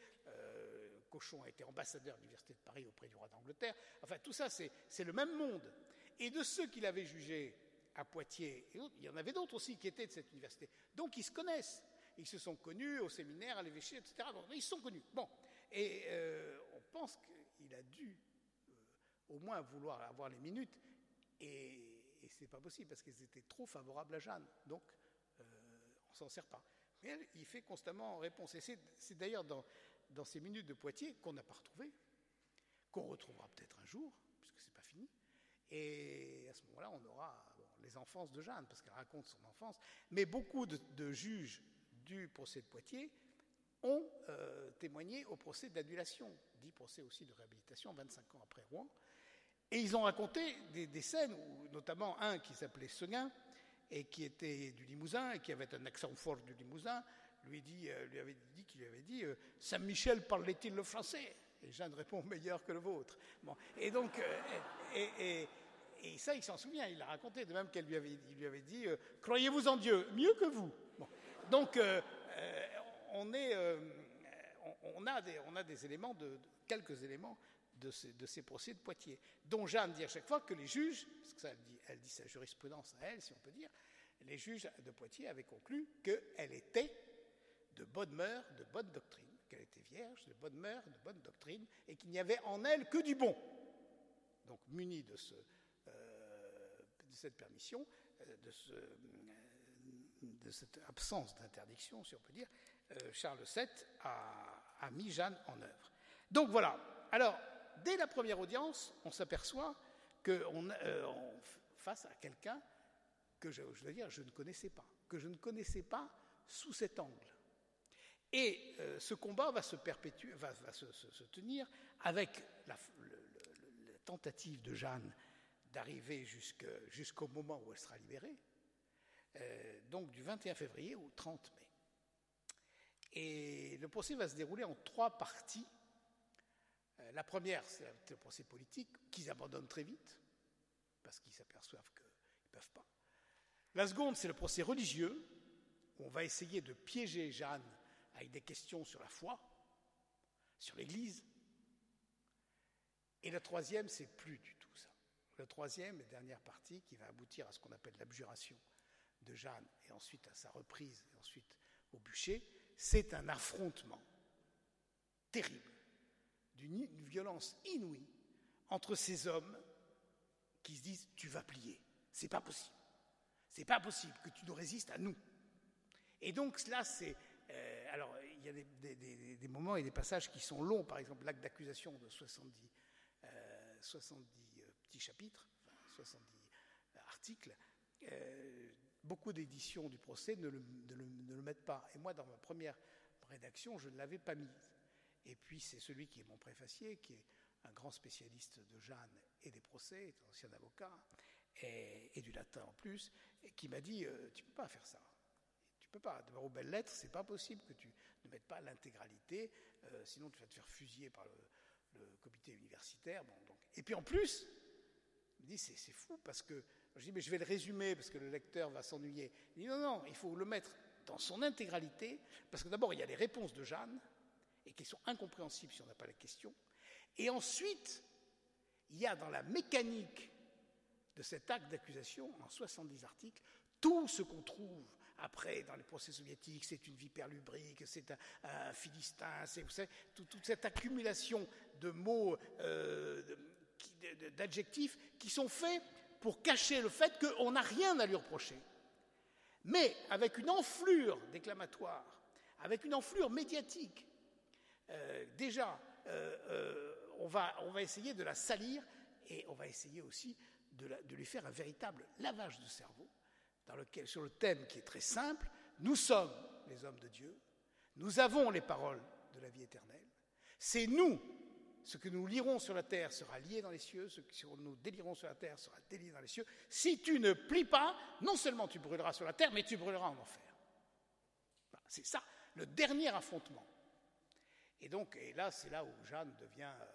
Cochon a été ambassadeur de l'Université de Paris auprès du roi d'Angleterre. Enfin, tout ça, c'est le même monde. Et de ceux qu'il avait jugés à Poitiers, il y en avait d'autres aussi qui étaient de cette université. Donc, ils se connaissent. Ils se sont connus au séminaire, à l'évêché, etc. ils se sont connus. Bon. Et euh, on pense qu'il a dû au moins vouloir avoir les minutes. Et, et ce n'est pas possible parce qu'ils étaient trop favorables à Jeanne. Donc, on s'en sert pas. Mais il fait constamment réponse. Et c'est d'ailleurs dans, dans, ces minutes de Poitiers qu'on n'a pas retrouvé, qu'on retrouvera peut-être un jour, puisque ce n'est pas fini. Et à ce moment-là, on aura les enfances de Jeanne, parce qu'elle raconte son enfance. Mais beaucoup de, juges du procès de Poitiers ont euh, témoigné au procès d'annulation, dit procès aussi de réhabilitation, 25 ans après Rouen. Et ils ont raconté des, scènes, notamment un qui s'appelait Seguin, et qui était du Limousin et qui avait un accent fort du Limousin, euh, lui avait dit qu'il avait dit euh, Saint-Michel parlait-il le français? Et Jeanne répond meilleur que le vôtre. Et donc, euh, et, ça, il s'en souvient, il l'a raconté, de même qu'elle lui avait, dit Croyez-vous en Dieu? Mieux que vous. Donc, on, a des, éléments, de, quelques éléments de, ces procès de Poitiers, dont Jeanne dit à chaque fois que les juges, parce que ça, elle dit sa jurisprudence à elle, si on peut dire, les juges de Poitiers avaient conclu qu'elle était de bonne mœurs, de bonne doctrine, qu'elle était vierge, de bonne mœurs, de bonne doctrine, et qu'il n'y avait en elle que du bon. Donc, muni de, euh, cette permission, euh, euh, de, cette absence d'interdiction, si on peut dire, Charles VII a, mis Jeanne en œuvre. Donc voilà. Alors, dès la première audience, on s'aperçoit qu'on face à quelqu'un que je, dire, je ne connaissais pas, que je ne connaissais pas sous cet angle. Et euh, ce combat va se tenir avec la, tentative de Jeanne d'arriver jusqu'au moment où elle sera libérée, euh, donc du 21 février au 30 mai. Et le procès va se dérouler en trois parties. Euh, la première, c'est le procès politique, qu'ils abandonnent très vite, parce qu'ils s'aperçoivent qu'ils ne peuvent pas. La seconde, c'est le procès religieux, où on va essayer de piéger Jeanne avec des questions sur la foi, sur l'Église. Et le troisième, c'est plus du tout ça. Le troisième et dernière partie qui va aboutir à ce qu'on appelle l'abjuration de Jeanne et ensuite à sa reprise et ensuite au bûcher, c'est un affrontement terrible, d'une violence inouïe entre ces hommes qui se disent tu vas plier, c'est pas possible, c'est pas possible que tu nous résistes à nous. Et donc là, c'est euh, alors, il y a des, moments et des passages qui sont longs, par exemple l'acte d'accusation de 70, 70 euh, euh, petits chapitres, 70 articles. beaucoup d'éditions du procès ne le, mettent pas. Et moi, dans ma première rédaction, je ne l'avais pas mise. Et puis, c'est celui qui est mon préfacier, qui est un grand spécialiste de Jeanne et des procès, ancien avocat, et, du latin en plus, qui m'a dit Tu ne peux pas faire ça peux pas. D'abord, aux belles lettres, c'est pas possible que tu ne mettes pas l'intégralité, euh, sinon tu vas te faire fusiller par le, comité universitaire. Bon, donc. Et puis en plus, il me dit c'est, fou parce que je dis mais je vais le résumer parce que le lecteur va s'ennuyer. Il dit non non, il faut le mettre dans son intégralité parce que d'abord il y a les réponses de Jeanne et qui sont incompréhensibles si on n'a pas la question. Et ensuite, il y a dans la mécanique de cet acte d'accusation, en 70 articles, tout ce qu'on trouve après dans les procès soviétiques, c'est une vipère lubrique, c'est un, philistin, c'est toute cette accumulation de mots, euh, d'adjectifs qui sont faits pour cacher le fait qu'on n'a rien à lui reprocher. Mais avec une enflure déclamatoire, avec une enflure médiatique, euh, déjà, euh, on, va, essayer de la salir et on va essayer aussi de lui faire un véritable lavage de cerveau sur le thème qui est très simple, nous sommes les hommes de Dieu, nous avons les paroles de la vie éternelle, c'est nous, ce que nous lirons sur la terre sera lié dans les cieux, ce que nous délirons sur la terre sera délié dans les cieux. Si tu ne plies pas, non seulement tu brûleras sur la terre, mais tu brûleras en enfer. C'est ça, le dernier affrontement. Et donc, et là, c'est là où Jeanne devient, euh,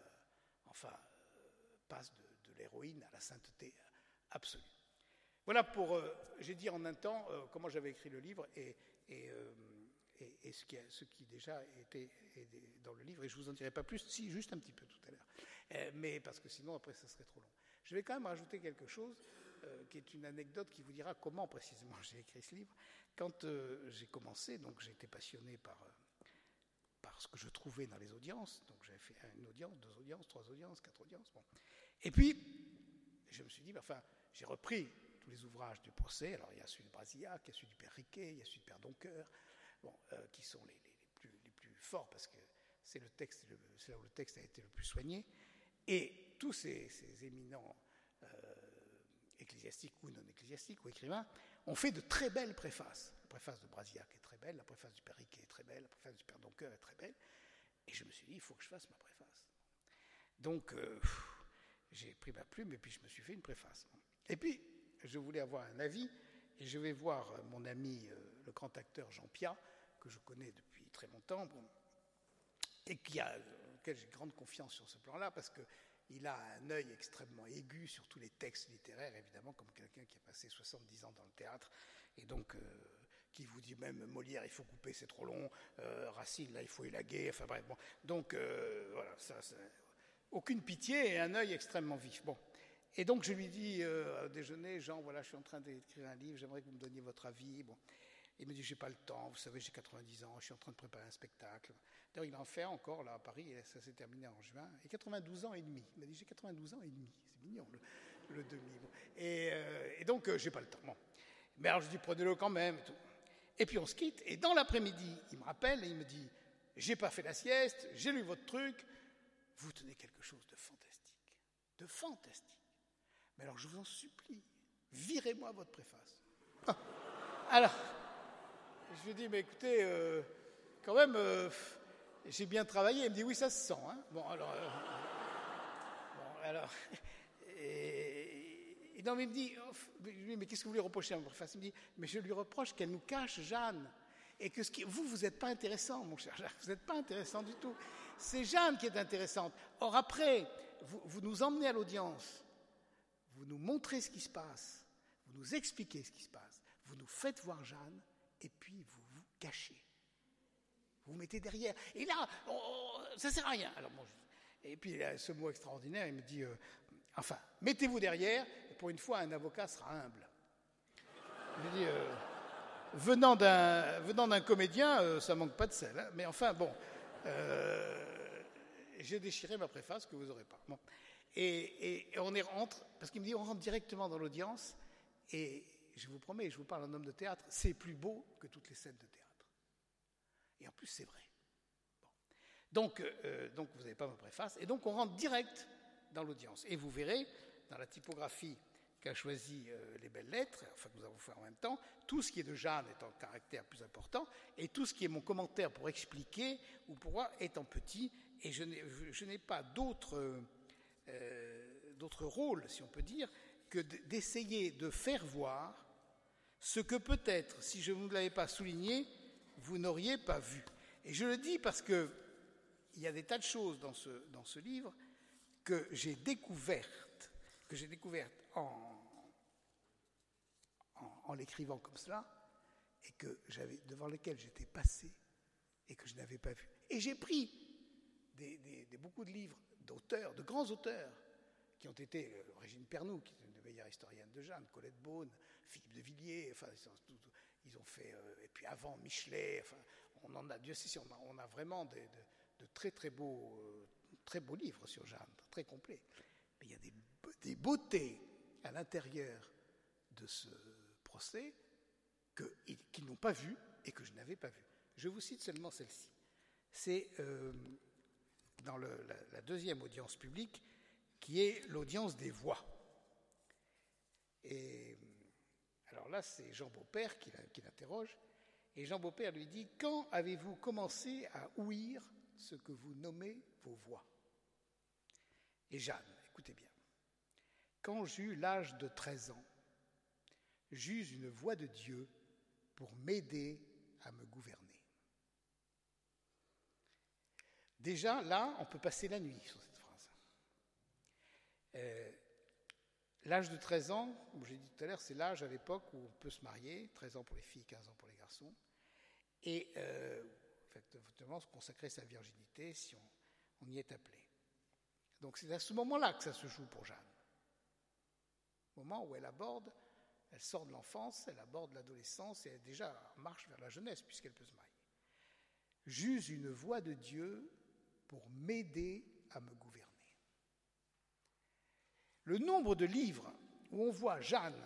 enfin, euh, passe de l'héroïne à la sainteté absolue. Voilà pour, euh, j'ai dit en un temps, euh, comment j'avais écrit le livre et, euh, ce, qui ce, qui déjà était dans le livre, et je ne vous en dirai pas plus, si, juste un petit peu tout à l'heure, mais parce que sinon après ça serait trop long. Je vais quand même rajouter quelque chose qui est une anecdote qui vous dira comment précisément j'ai écrit ce livre. Quand j'ai commencé, donc été passionné par, par ce que je trouvais dans les audiences, donc j'avais fait une audience, deux audiences, trois audiences, quatre audiences, bon. Et puis, je me suis dit, enfin, j'ai repris les ouvrages du procès. Alors il y a celui de Brasillac, il y a celui du Père Riquet, il y a celui du Père Doncoeur, bon, euh, qui sont les, plus, les, plus, forts parce que c'est le texte, c'est là où le texte a été le plus soigné. Et tous ces, éminents euh, ecclésiastiques ou non ecclésiastiques ou écrivains ont fait de très belles préfaces. La préface de Brasillac est très belle, la préface du Père Riquet est très belle, la préface du Père Doncoeur est très belle. Et je me suis dit, il faut que je fasse ma préface. Donc, euh, j'ai pris ma plume et puis je me suis fait une préface. Et puis, je voulais avoir un avis, et je vais voir mon ami, euh, le grand acteur Jean Pia, que je connais depuis très longtemps, et qui a, auquel j'ai grande confiance sur ce plan-là, parce qu'il a un œil extrêmement aigu sur tous les textes littéraires, évidemment, comme quelqu'un qui a passé 70 ans dans le théâtre, et donc euh, qui vous dit même Molière, il faut couper, c'est trop long, euh, Racine, là, il faut élaguer, enfin bref, bon. Donc, voilà, ça, aucune pitié et un œil extrêmement vif. Bon. Et donc je lui dis euh, déjeuner, Jean, voilà, je suis en train d'écrire un livre, j'aimerais que vous me donniez votre avis. Bon. Il me dit, j'ai pas le temps, vous savez, j'ai 90 ans, je suis en train de préparer un spectacle. D'ailleurs, il en fait encore là à Paris, et ça s'est terminé en juin. Et 92 ans et demi. Il m'a dit, j'ai 92 ans et demi. C'est mignon le, demi. Euh, et, donc, euh, j'ai pas le temps. Mais alors je dis, prenez-le quand même. Et puis on se quitte. Et dans l'après-midi, il me rappelle et il me dit, j'ai pas fait la sieste, j'ai lu votre truc. Vous tenez quelque chose de fantastique, de fantastique. Mais alors je vous en supplie, virez-moi votre préface. Alors, je lui dis, mais écoutez, euh, quand même, euh, j'ai bien travaillé. Il me dit, oui, ça se sent. Hein. Bon, alors. Euh, bon, alors. Et, non, mais il me dit, mais qu'est-ce que vous lui reprochez à ma préface? Il me dit, mais je lui reproche qu'elle nous cache Jeanne. Et que ce qui, vous, vous n'êtes pas intéressant, mon cher Jacques, vous n'êtes pas intéressant du tout. C'est Jeanne qui est intéressante. Or, après, vous, vous nous emmenez à l'audience, vous nous montrez ce qui se passe, vous nous expliquez ce qui se passe, vous nous faites voir Jeanne, et puis vous vous cachez. Vous vous mettez derrière. Et là, ça ne sert à rien. Alors, et puis, ce mot extraordinaire, il me dit, euh, enfin, mettez-vous derrière, et pour une fois, un avocat sera humble. Je dis, euh, venant d'un comédien, euh, ça manque pas de sel. Hein. mais enfin, bon, j'ai déchiré ma préface que vous n'aurez pas. Et, on y rentre, parce qu'il me dit, on rentre directement dans l'audience, et je vous promets, je vous parle en homme de théâtre, c'est plus beau que toutes les scènes de théâtre. Et en plus, c'est vrai. Donc, euh, donc, vous n'avez pas ma préface. Et donc, on rentre direct dans l'audience. Et vous verrez, dans la typographie qu'a choisi euh, les belles lettres, enfin que nous avons fait en même temps, tout ce qui est de Jeanne est en caractère plus important, et tout ce qui est mon commentaire pour expliquer ou pour voir est en petit, et je n'ai pas d'autre euh, rôle, si on peut dire, que d'essayer de faire voir ce que peut-être, si je ne vous l'avais pas souligné, vous n'auriez pas vu. Et je le dis parce qu'il y a des tas de choses dans ce, dans ce livre que j'ai découvertes, que j'ai découvertes en, en, l'écrivant comme cela, et que j'avais, devant lesquelles j'étais passé et que je n'avais pas vu. Et j'ai pris des, beaucoup de livres d'auteurs, de grands auteurs, qui ont été euh, Régine Pernoud, qui est une des meilleures historiennes de Jeanne, Colette Beaune, Philippe de Villiers, enfin, ils ont fait, euh, et puis avant Michelet, enfin, on en a, Dieu sait si on a, vraiment de, très très beaux, euh, très beaux livres sur Jeanne, très complets. Mais il y a des, beautés à l'intérieur de ce procès qu'ils n'ont pas vu et que je n'avais pas vu. Je vous cite seulement celle-ci. C'est euh, dans la, deuxième audience publique, qui est l'audience des voix. Et alors là, c'est Jean Beaupère qui, l'interroge. Et Jean Beaupère lui dit Quand avez-vous commencé à ouïr ce que vous nommez vos voix? Et Jeanne, écoutez bien. Quand j'eus l'âge de 13 ans, j'eus une voix de Dieu pour m'aider à me gouverner. Déjà, là, on peut passer la nuit sur cette phrase. Euh, L'âge de 13 ans, comme j'ai dit tout à l'heure, c'est l'âge à l'époque où on peut se marier, 13 ans pour les filles, 15 ans pour les garçons, et euh, se consacrer sa virginité si on, y est appelé. Donc c'est à ce moment-là que ça se joue pour Jeanne. Moment où elle aborde, elle sort de l'enfance, elle aborde l'adolescence et elle déjà marche vers la jeunesse puisqu'elle peut se marier. J'use une voix de Dieu pour m'aider à me gouverner. Le nombre de livres où on voit Jeanne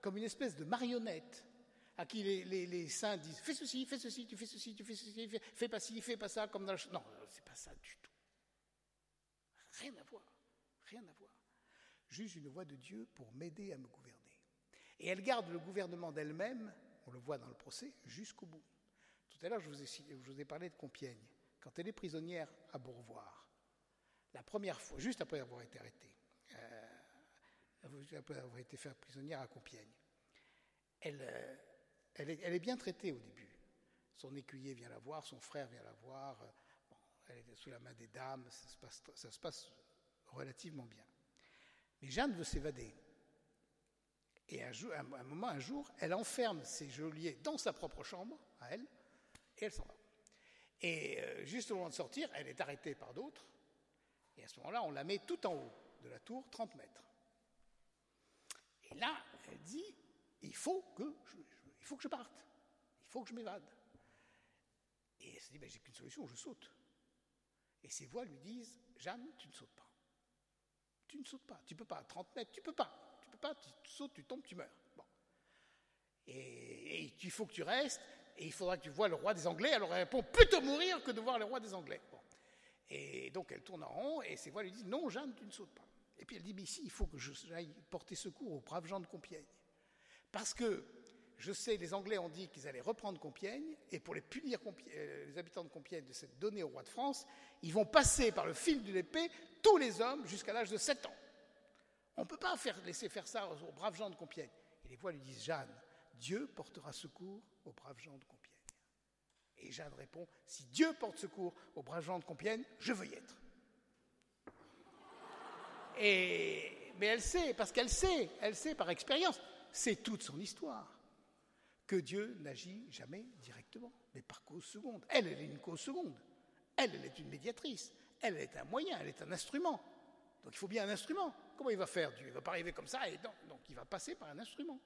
comme une espèce de marionnette à qui les, saints disent fais ceci, fais ceci, tu fais ceci, tu fais ceci, fais, pas ci, fais pas ça, comme dans la... Non, c'est pas ça du tout. Rien à voir, rien à voir. Juste une voix de Dieu pour m'aider à me gouverner. Et elle garde le gouvernement d'elle-même, on le voit dans le procès, jusqu'au bout. Tout à l'heure, je, je, vous ai parlé de Compiègne. Quand elle est prisonnière à Beaurevoir, la première fois, juste après avoir été arrêtée, après avoir été faite prisonnière à Compiègne. Elle, euh, elle, est, bien traitée au début. Son écuyer vient la voir, son frère vient la voir. elle est sous la main des dames, ça se passe, relativement bien. Mais Jeanne veut s'évader. Et un, jour, un, moment, un jour, elle enferme ses geôliers dans sa propre chambre, à elle, et elle s'en va. Et euh, juste au moment de sortir, elle est arrêtée par d'autres. Et à ce moment-là, on la met tout en haut de la tour, 30 mètres. Et là, elle dit, il faut que je, parte, il faut que je m'évade. Et elle se dit, ben, j'ai qu'une solution, je saute. Et ses voix lui disent, Jeanne, tu ne sautes pas. Tu ne sautes pas, tu ne peux pas, à 30 mètres, tu ne peux pas, tu peux pas, tu sautes, tu tombes, tu meurs. Bon. Et, il faut que tu restes, et il faudra que tu vois le roi des Anglais. Alors elle répond, plutôt mourir que de voir le roi des Anglais. Et donc elle tourne en rond, et ses voix lui disent, non, Jeanne, tu ne sautes pas. Et puis elle dit, mais ici, il faut que j'aille porter secours aux braves gens de Compiègne. Parce que je sais, les Anglais ont dit qu'ils allaient reprendre Compiègne, et pour les punir euh, les habitants de Compiègne de cette donnée au roi de France, ils vont passer par le fil de l'épée tous les hommes jusqu'à l'âge de 7 ans. On ne peut pas laisser faire ça aux, braves gens de Compiègne. Et les voix lui disent Jeanne, Dieu portera secours aux braves gens de Compiègne. Et Jeanne répond Si Dieu porte secours aux braves gens de Compiègne, je veux y être. Mais elle sait, parce qu'elle sait, elle sait par expérience, c'est toute son histoire que Dieu n'agit jamais directement, mais par cause seconde. Elle, elle est une cause seconde. Elle, elle est une médiatrice. Elle, elle est un moyen, elle est un instrument. Donc il faut bien un instrument. Comment il va faire? Dieu Il ne va pas arriver comme ça, et donc il va passer par un instrument.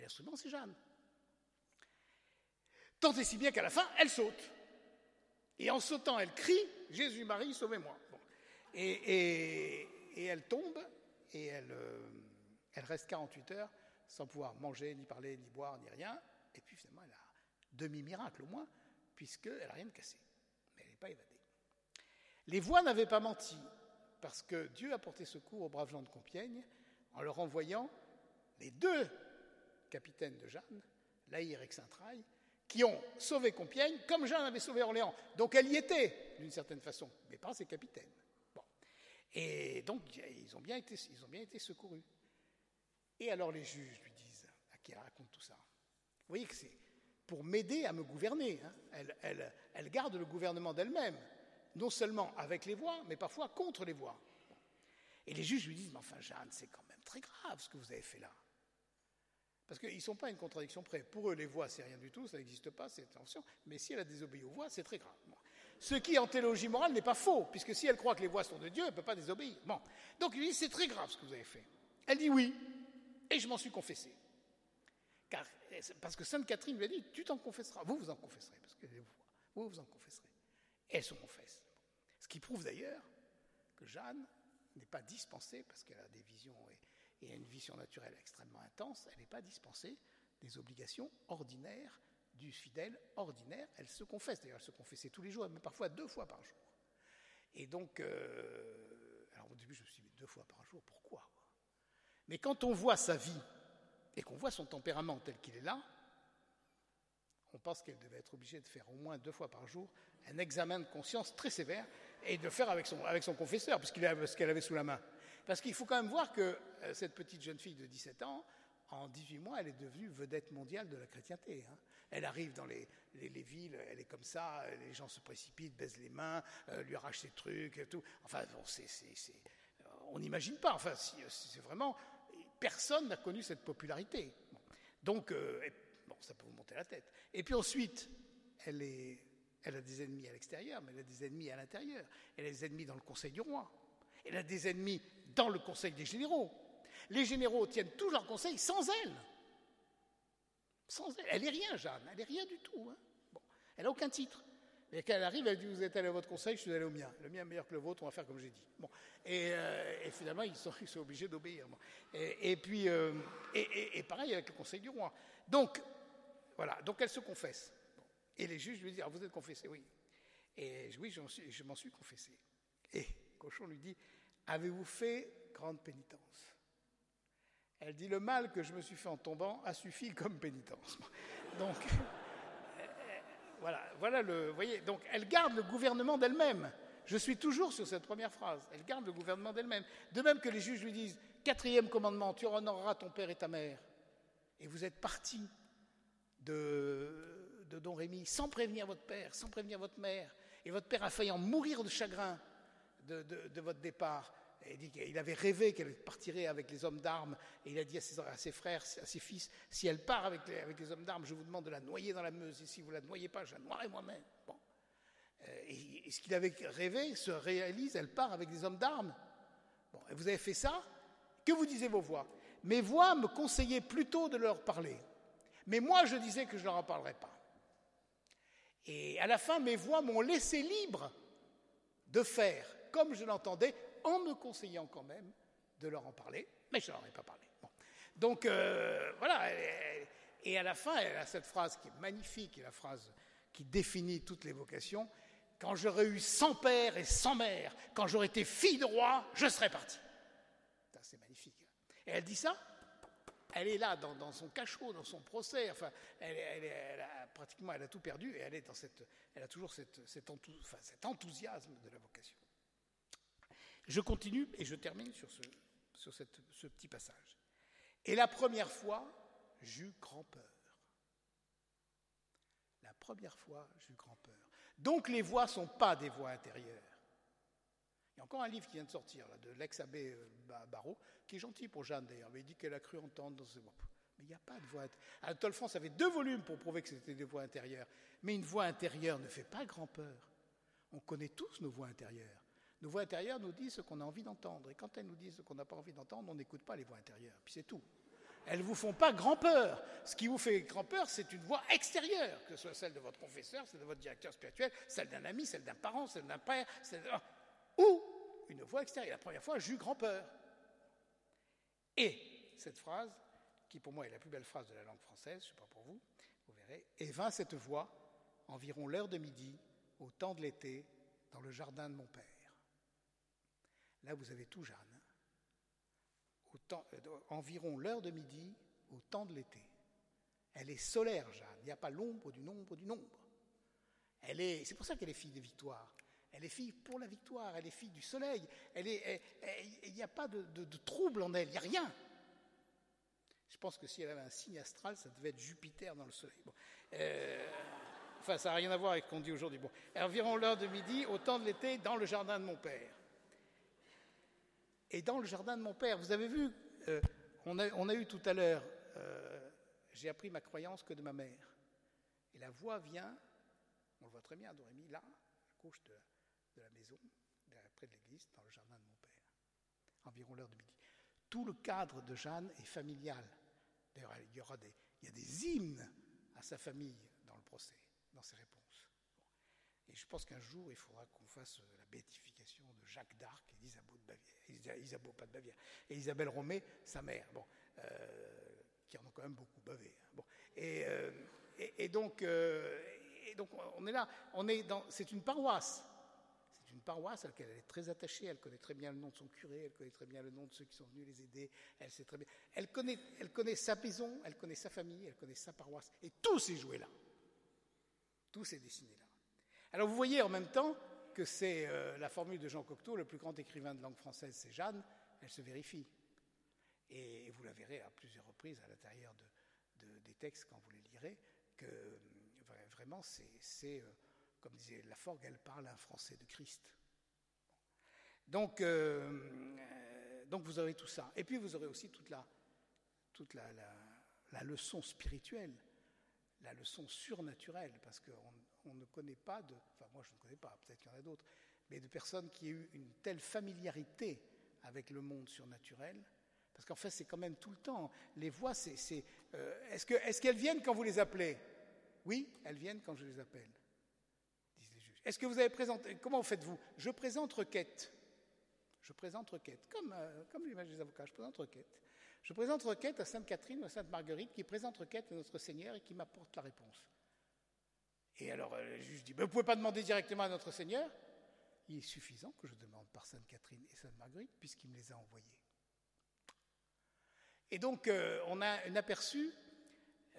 Et l'instrument, c'est Jeanne. Tant et si bien qu'à la fin, elle saute. Et en sautant, elle crie Jésus-Marie, sauvez-moi. Et, elle tombe, et elle, euh, reste 48 heures sans pouvoir manger, ni parler, ni boire, ni rien. Et puis finalement, elle a demi-miracle au moins, puisqu'elle n'a rien de cassé. Mais elle n'est pas évadée. Les voix n'avaient pas menti, parce que Dieu a porté secours aux braves gens de Compiègne en leur envoyant les deux capitaines de Jeanne, Laïr et Xintraille, qui ont sauvé Compiègne comme Jeanne avait sauvé Orléans. Donc elle y était, d'une certaine façon, mais pas ses capitaines. Bon. Et donc ils ont bien été, ils ont bien été secourus. Et alors les juges lui disent, à qui elle raconte tout ça Vous voyez que c'est pour m'aider à me gouverner. Hein. Elle, garde le gouvernement d'elle-même, non seulement avec les voix, mais parfois contre les voix. Et les juges lui disent, mais enfin Jeanne, c'est quand même très grave ce que vous avez fait là. Parce qu'ils ne sont pas une contradiction près. Pour eux, les voix, c'est rien du tout, ça n'existe pas, c'est attention. Mais si elle a désobéi aux voix, c'est très grave. Ce qui, en théologie morale, n'est pas faux, puisque si elle croit que les voix sont de Dieu, elle ne peut pas désobéir. Bon. Donc il dit, c'est très grave ce que vous avez fait. Elle dit oui. Et je m'en suis confessé. Car, parce que Sainte Catherine lui a dit, tu t'en confesseras, vous vous en confesserez, parce que vous, vous en confesserez. Et elle se confesse. Ce qui prouve d'ailleurs que Jeanne n'est pas dispensée, parce qu'elle a des visions et, une vision naturelle extrêmement intense, elle n'est pas dispensée des obligations ordinaires du fidèle ordinaire. Elle se confesse, d'ailleurs elle se confessait tous les jours, mais parfois deux fois par jour. Et donc, euh, alors au début je me suis dit, deux fois par jour, pourquoi? Mais quand on voit sa vie et qu'on voit son tempérament tel qu'il est là, on pense qu'elle devait être obligée de faire au moins deux fois par jour un examen de conscience très sévère et de le faire avec son, avec son confesseur, parce qu'elle avait sous la main. Parce qu'il faut quand même voir que euh, cette petite jeune fille de 17 ans, en 18 mois, elle est devenue vedette mondiale de la chrétienté. Hein. Elle arrive dans les, villes, elle est comme ça, les gens se précipitent, baisent les mains, euh, lui arrachent ses trucs et tout. Enfin, on n'imagine pas. Enfin, c'est vraiment personne n'a connu cette popularité. Donc, euh, bon, ça peut vous monter la tête. Et puis ensuite, elle a des ennemis à l'extérieur, mais elle a des ennemis à l'intérieur. Elle a des ennemis dans le Conseil du roi. Elle a des ennemis dans le Conseil des généraux. Les généraux tiennent tout leur conseil sans elle. Sans elle. Elle n'est rien, Jeanne. Elle n'est rien du tout. Hein. Bon. Elle n'a aucun titre. Et quand elle arrive, elle dit Vous êtes allé à votre conseil, je suis allé au mien. Le mien est meilleur que le vôtre, on va faire comme j'ai dit. Bon. Et, euh, finalement, ils sont, obligés d'obéir. Et, puis, euh, et, pareil avec le conseil du roi. Donc, voilà, donc elle se confesse. Et les juges lui disent ah, Vous êtes confessé Oui. Et oui, je m'en suis, confessé. Et Cochon lui dit Avez-vous fait grande pénitence? Elle dit Le mal que je me suis fait en tombant a suffi comme pénitence. Donc. Voilà, voilà le. voyez, donc elle garde le gouvernement d'elle-même. Je suis toujours sur cette première phrase. Elle garde le gouvernement d'elle-même. De même que les juges lui disent quatrième commandement, tu honoreras ton père et ta mère. Et vous êtes parti de, de Don Rémy sans prévenir votre père, sans prévenir votre mère. Et votre père a failli en mourir de chagrin de votre départ. Il avait rêvé qu'elle partirait avec les hommes d'armes, et il a dit à ses, frères, à ses fils, si elle part avec les, hommes d'armes, je vous demande de la noyer dans la Meuse, et si vous la noyez pas, je la noierai moi-même. Bon. Euh, et, ce qu'il avait rêvé se réalise, elle part avec des hommes d'armes. Bon, et vous avez fait ça? Que vous disiez vos voix? Mes voix me conseillaient plutôt de leur parler. Mais moi, je disais que je ne leur en parlerais pas. Et à la fin, mes voix m'ont laissé libre de faire comme je l'entendais, en me conseillant quand même de leur en parler, mais je ne leur ai pas parlé. Donc euh, voilà, et à la fin, elle a cette phrase qui est magnifique, la phrase qui définit toutes les vocations. Quand j'aurais eu sans père et sans mère, quand j'aurais été fille de roi, je serais partie. C'est magnifique. Et elle dit ça? Elle est là dans, son cachot, dans son procès. Enfin, elle, a, pratiquement, elle a tout perdu et elle est dans cette, elle a toujours cet, enthousiasme de la vocation. Je continue et je termine sur ce, petit passage. Et la première fois, j'eus grand peur. La première fois, j'eus grand peur. Donc les voix ne sont pas des voix intérieures. Il y a encore un livre qui vient de sortir, de l'ex-abbé euh, Barrault, qui est gentil pour Jeanne d'ailleurs, mais il dit qu'elle a cru entendre dans ce... Mais il n'y a pas de voix intérieure. France avait deux volumes pour prouver que c'était des voix intérieures. Mais une voix intérieure ne fait pas grand peur. On connaît tous nos voix intérieures. Nos voix intérieures nous disent ce qu'on a envie d'entendre. Et quand elles nous disent ce qu'on n'a pas envie d'entendre, on n'écoute pas les voix intérieures. Puis c'est tout. Elles ne vous font pas grand peur. Ce qui vous fait grand peur, c'est une voix extérieure, que ce soit celle de votre confesseur, celle de votre directeur spirituel, celle d'un ami, celle d'un parent, celle d'un père, ou une voix extérieure. La première fois, j'eus grand peur. Et cette phrase, qui pour moi est la plus belle phrase de la langue française, je ne sais pas pour vous, vous verrez, et vint cette voix, environ l'heure de midi, au temps de l'été, dans le jardin de mon père. Là, vous avez tout, Jeanne. Euh, environ l'heure de midi, au temps de l'été. Elle est solaire, Jeanne. Il n'y a pas l'ombre du nombre du nombre. Elle est, c'est pour ça qu'elle est fille de victoire. Elle est fille pour la victoire. Elle est fille du soleil. Il n'y a pas de, trouble en elle. Il n'y a rien. Je pense que si elle avait un signe astral, ça devait être Jupiter dans le soleil. Euh, enfin, ça n'a rien à voir avec ce qu'on dit aujourd'hui. Bon. Environ l'heure de midi, au temps de l'été, dans le jardin de mon père et dans le jardin de mon père. Vous avez vu, euh, on, a, eu tout à l'heure, euh, j'ai appris ma croyance que de ma mère. Et la voix vient, on le voit très bien, Dorémy, là, à gauche de, la maison, près de l'église, dans le jardin de mon père, environ l'heure de midi. Tout le cadre de Jeanne est familial. D'ailleurs, il y aura des, il y a des hymnes à sa famille dans le procès, dans ses réponses. Et je pense qu'un jour, il faudra qu'on fasse euh, la béatification de Jacques d'Arc et de Bavière. Pas de. Et Isabelle Romé, sa mère, bon, euh, qui en ont quand même beaucoup bavé. Hein. Bon. Euh, et, donc, et donc, on est là. On est dans, c'est une paroisse. C'est une paroisse à laquelle elle est très attachée. Elle connaît très bien le nom de son curé. Elle connaît très bien le nom de ceux qui sont venus les aider. Elle sait très bien. Elle connaît, elle connaît sa maison. Elle connaît sa famille. Elle connaît sa paroisse. Et tout s'est joué là. Tout s'est dessiné là. Alors vous voyez en même temps que c'est euh, la formule de Jean Cocteau, le plus grand écrivain de langue française, c'est Jeanne, elle se vérifie. Et, vous la verrez à plusieurs reprises à l'intérieur des textes quand vous les lirez, que vraiment c'est, euh, comme disait Laforgue, elle parle un français de Christ. Donc, euh, donc vous aurez tout ça. Et puis vous aurez aussi toute la, toute la leçon spirituelle, la leçon surnaturelle, parce qu'on on ne connaît pas de, enfin moi je ne connais pas, peut-être qu'il y en a d'autres, mais de personnes qui aient eu une telle familiarité avec le monde surnaturel, parce qu'en fait c'est quand même tout le temps. Les voix, c'est, euh, est-ce, que, est-ce qu'elles viennent quand vous les appelez? Oui, elles viennent quand je les appelle, disent les juges. Est-ce que vous avez présenté, comment faites-vous? Je présente requête. Je présente requête, comme, euh, comme l'image des avocats, je présente requête. Je présente requête à Sainte Catherine ou à Sainte Marguerite qui présente requête à notre Seigneur et qui m'apporte la réponse. Et alors euh, le juge dit, vous ne pouvez pas demander directement à notre Seigneur? Il est suffisant que je demande par Sainte Catherine et Sainte Marguerite, puisqu'il me les a envoyés. Et donc, euh, on a un aperçu,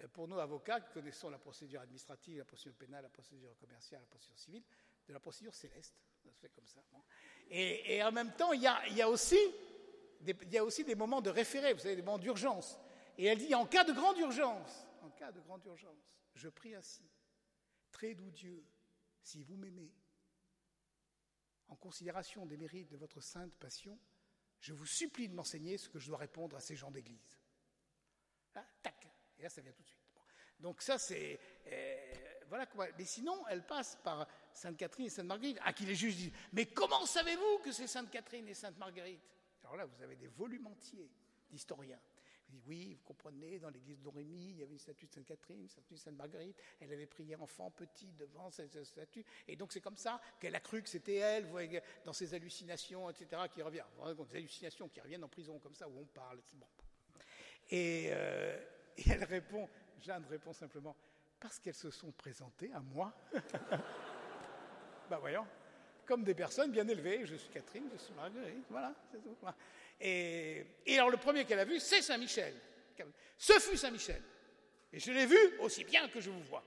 euh, pour nous avocats qui connaissons la procédure administrative, la procédure pénale, la procédure commerciale, la procédure civile, de la procédure céleste. Ça se fait comme ça. Et, en même temps, il y a, aussi des, y a aussi des moments de référé, vous savez, des moments d'urgence. Et elle dit, en cas de grande urgence, en cas de grande urgence, je prie ainsi. Très doux Dieu, si vous m'aimez, en considération des mérites de votre sainte passion, je vous supplie de m'enseigner ce que je dois répondre à ces gens d'église. Là, tac, et là ça vient tout de suite. Donc ça c'est euh, voilà quoi. Mais sinon, elle passe par Sainte Catherine et Sainte Marguerite, à qui les juges disent mais comment savez-vous que c'est Sainte Catherine et Sainte Marguerite? Alors là, vous avez des volumes entiers d'historiens oui, vous comprenez, dans l'église d'Orémy, il y avait une statue de Sainte Catherine, une statue de Sainte Marguerite, elle avait prié enfant petit devant cette statue, et donc c'est comme ça qu'elle a cru que c'était elle, dans ses hallucinations, etc., qui revient. Des hallucinations qui reviennent en prison, comme ça, où on parle, bon. Euh, et, elle répond, Jeanne répond simplement, parce qu'elles se sont présentées à moi. ben voyons, comme des personnes bien élevées, je suis Catherine, je suis Marguerite, voilà, c'est tout. Et, alors le premier qu'elle a vu, c'est Saint-Michel. Ce fut Saint Michel. Et je l'ai vu aussi bien que je vous vois.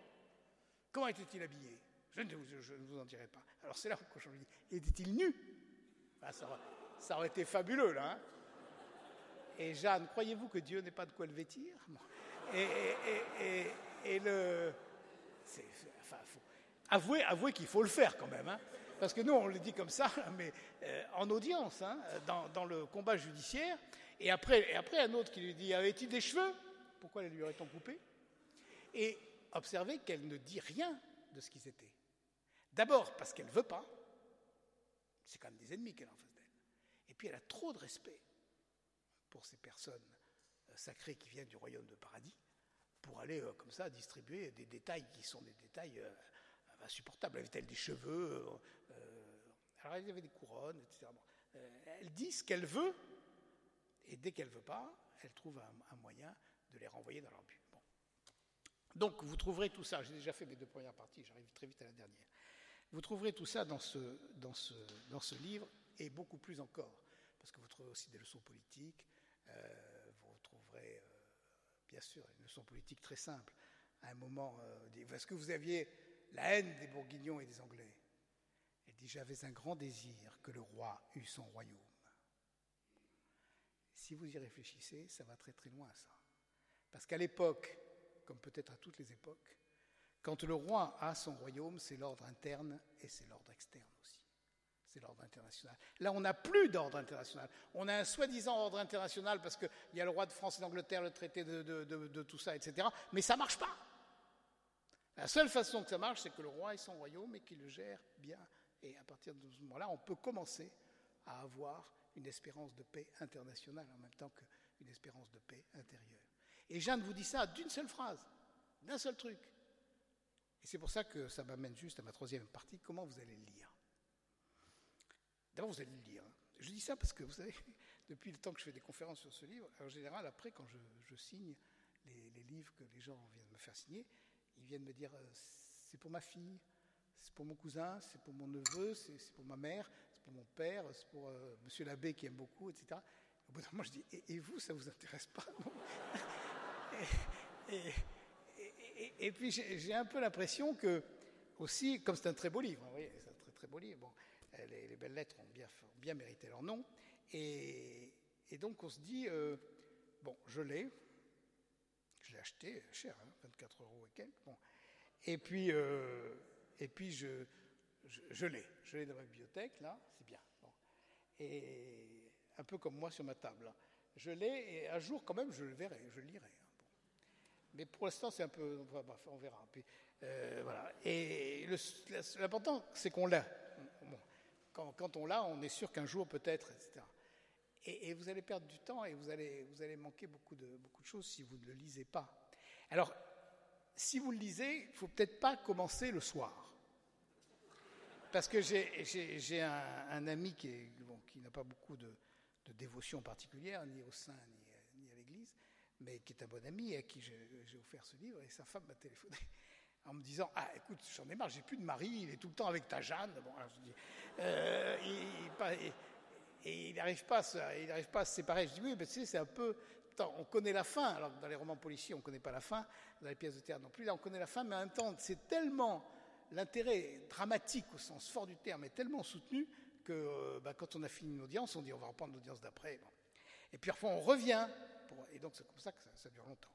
Comment était-il habillé? Je ne, vous, en dirai pas. Alors c'est là que je dis, était-il nu? Ah, ça, aurait été fabuleux, là. Hein. et Jeanne, croyez-vous que Dieu n'ait pas de quoi le vêtir? Et, le... Enfin, avouez, avouez qu'il faut le faire quand même. Hein. Parce que nous, on le dit comme ça, mais euh, en audience, hein, dans, le combat judiciaire. Et après, et après, un autre qui lui dit Avait-il des cheveux? Pourquoi les lui aurait-on coupés? Et observez qu'elle ne dit rien de ce qu'ils étaient. D'abord parce qu'elle ne veut pas, c'est quand même des ennemis qu'elle a en face d'elle. Et puis elle a trop de respect pour ces personnes euh, sacrées qui viennent du royaume de paradis, pour aller euh, comme ça distribuer des détails qui sont des détails insupportables. Avait-elle des cheveux? Alors y avait des couronnes, etc. elle dit ce qu'elle veut, et dès qu'elle ne veut pas, elle trouve un, moyen de les renvoyer dans leur but. Donc vous trouverez tout ça, j'ai déjà fait mes deux premières parties, j'arrive très vite à la dernière. Vous trouverez tout ça dans ce, livre et beaucoup plus encore, parce que vous trouverez aussi des leçons politiques, euh, vous trouverez euh, bien sûr une leçon politique très simple. À un moment, euh, est-ce que vous aviez la haine des Bourguignons et des Anglais Elle J'avais un grand désir que le roi eût son royaume. Si vous y réfléchissez, ça va très très loin, ça. Parce qu'à l'époque, comme peut-être à toutes les époques, quand le roi a son royaume, c'est l'ordre interne et c'est l'ordre externe aussi. C'est l'ordre international. Là, on n'a plus d'ordre international. On a un soi-disant ordre international parce qu'il y a le roi de France et d'Angleterre, le traité de, tout ça, etc. Mais ça ne marche pas. La seule façon que ça marche, c'est que le roi ait son royaume et qu'il le gère bien. Et à partir de ce moment-là, on peut commencer à avoir une espérance de paix internationale en même temps qu'une espérance de paix intérieure. Et Jeanne vous dit ça d'une seule phrase, d'un seul truc. Et c'est pour ça que ça m'amène juste à ma troisième partie, comment vous allez le lire? D'abord, vous allez le lire. Je dis ça parce que, vous savez, depuis le temps que je fais des conférences sur ce livre, en général, après, quand je, signe les, livres que les gens viennent me faire signer, ils viennent me dire, euh, c'est pour ma fille, c'est pour mon cousin, c'est pour mon neveu, c'est pour ma mère, c'est pour mon père, c'est pour euh, monsieur l'abbé qui aime beaucoup, etc. Au bout d'un moment, je dis, et, vous, ça ne vous intéresse pas et, puis j'ai un peu l'impression que, aussi, comme c'est un très beau livre, vous c'est un très très beau livre, bon, les, belles lettres ont bien, bien mérité leur nom, et, donc on se dit, euh, bon, je l'ai, je l'ai acheté cher, 24 hein, euros et quelques, bon, et puis, euh, et puis je, l'ai, je l'ai dans ma bibliothèque, là, c'est bien, et un peu comme moi sur ma table, je l'ai, et un jour quand même je le verrai, je le lirai. Mais pour l'instant, c'est un peu. on verra. Euh. Et l'important, c'est qu'on l'a. quand, on l'a, on est sûr qu'un jour, peut-être, etc. Et, vous allez perdre du temps et vous allez, vous allez manquer beaucoup de, beaucoup de choses si vous ne le lisez pas. Alors, si vous le lisez, il ne faut peut-être pas commencer le soir. Parce que j'ai un, ami qui, n'a pas beaucoup de, dévotion particulière, ni au sein, ni, à l'Église, mais qui est un bon ami à qui j'ai offert ce livre, et sa femme m'a téléphoné en me disant Ah, écoute, j'en ai marre, j'ai plus de mari, il est tout le temps avec ta Jeanne. Bon, je dis, euh, et, il n'arrive pas, il n'arrive pas à se séparer. Je dis Oui, mais tu sais, c'est un peu. On connaît la fin, alors dans les romans policiers, on ne connaît pas la fin, dans les pièces de théâtre non plus, là, on connaît la fin, mais en même temps, c'est tellement. L'intérêt dramatique au sens fort du terme est tellement soutenu que euh, bah, quand on a fini une audience, on dit on va reprendre l'audience d'après. Et puis parfois on revient et donc c'est comme ça que ça, dure longtemps.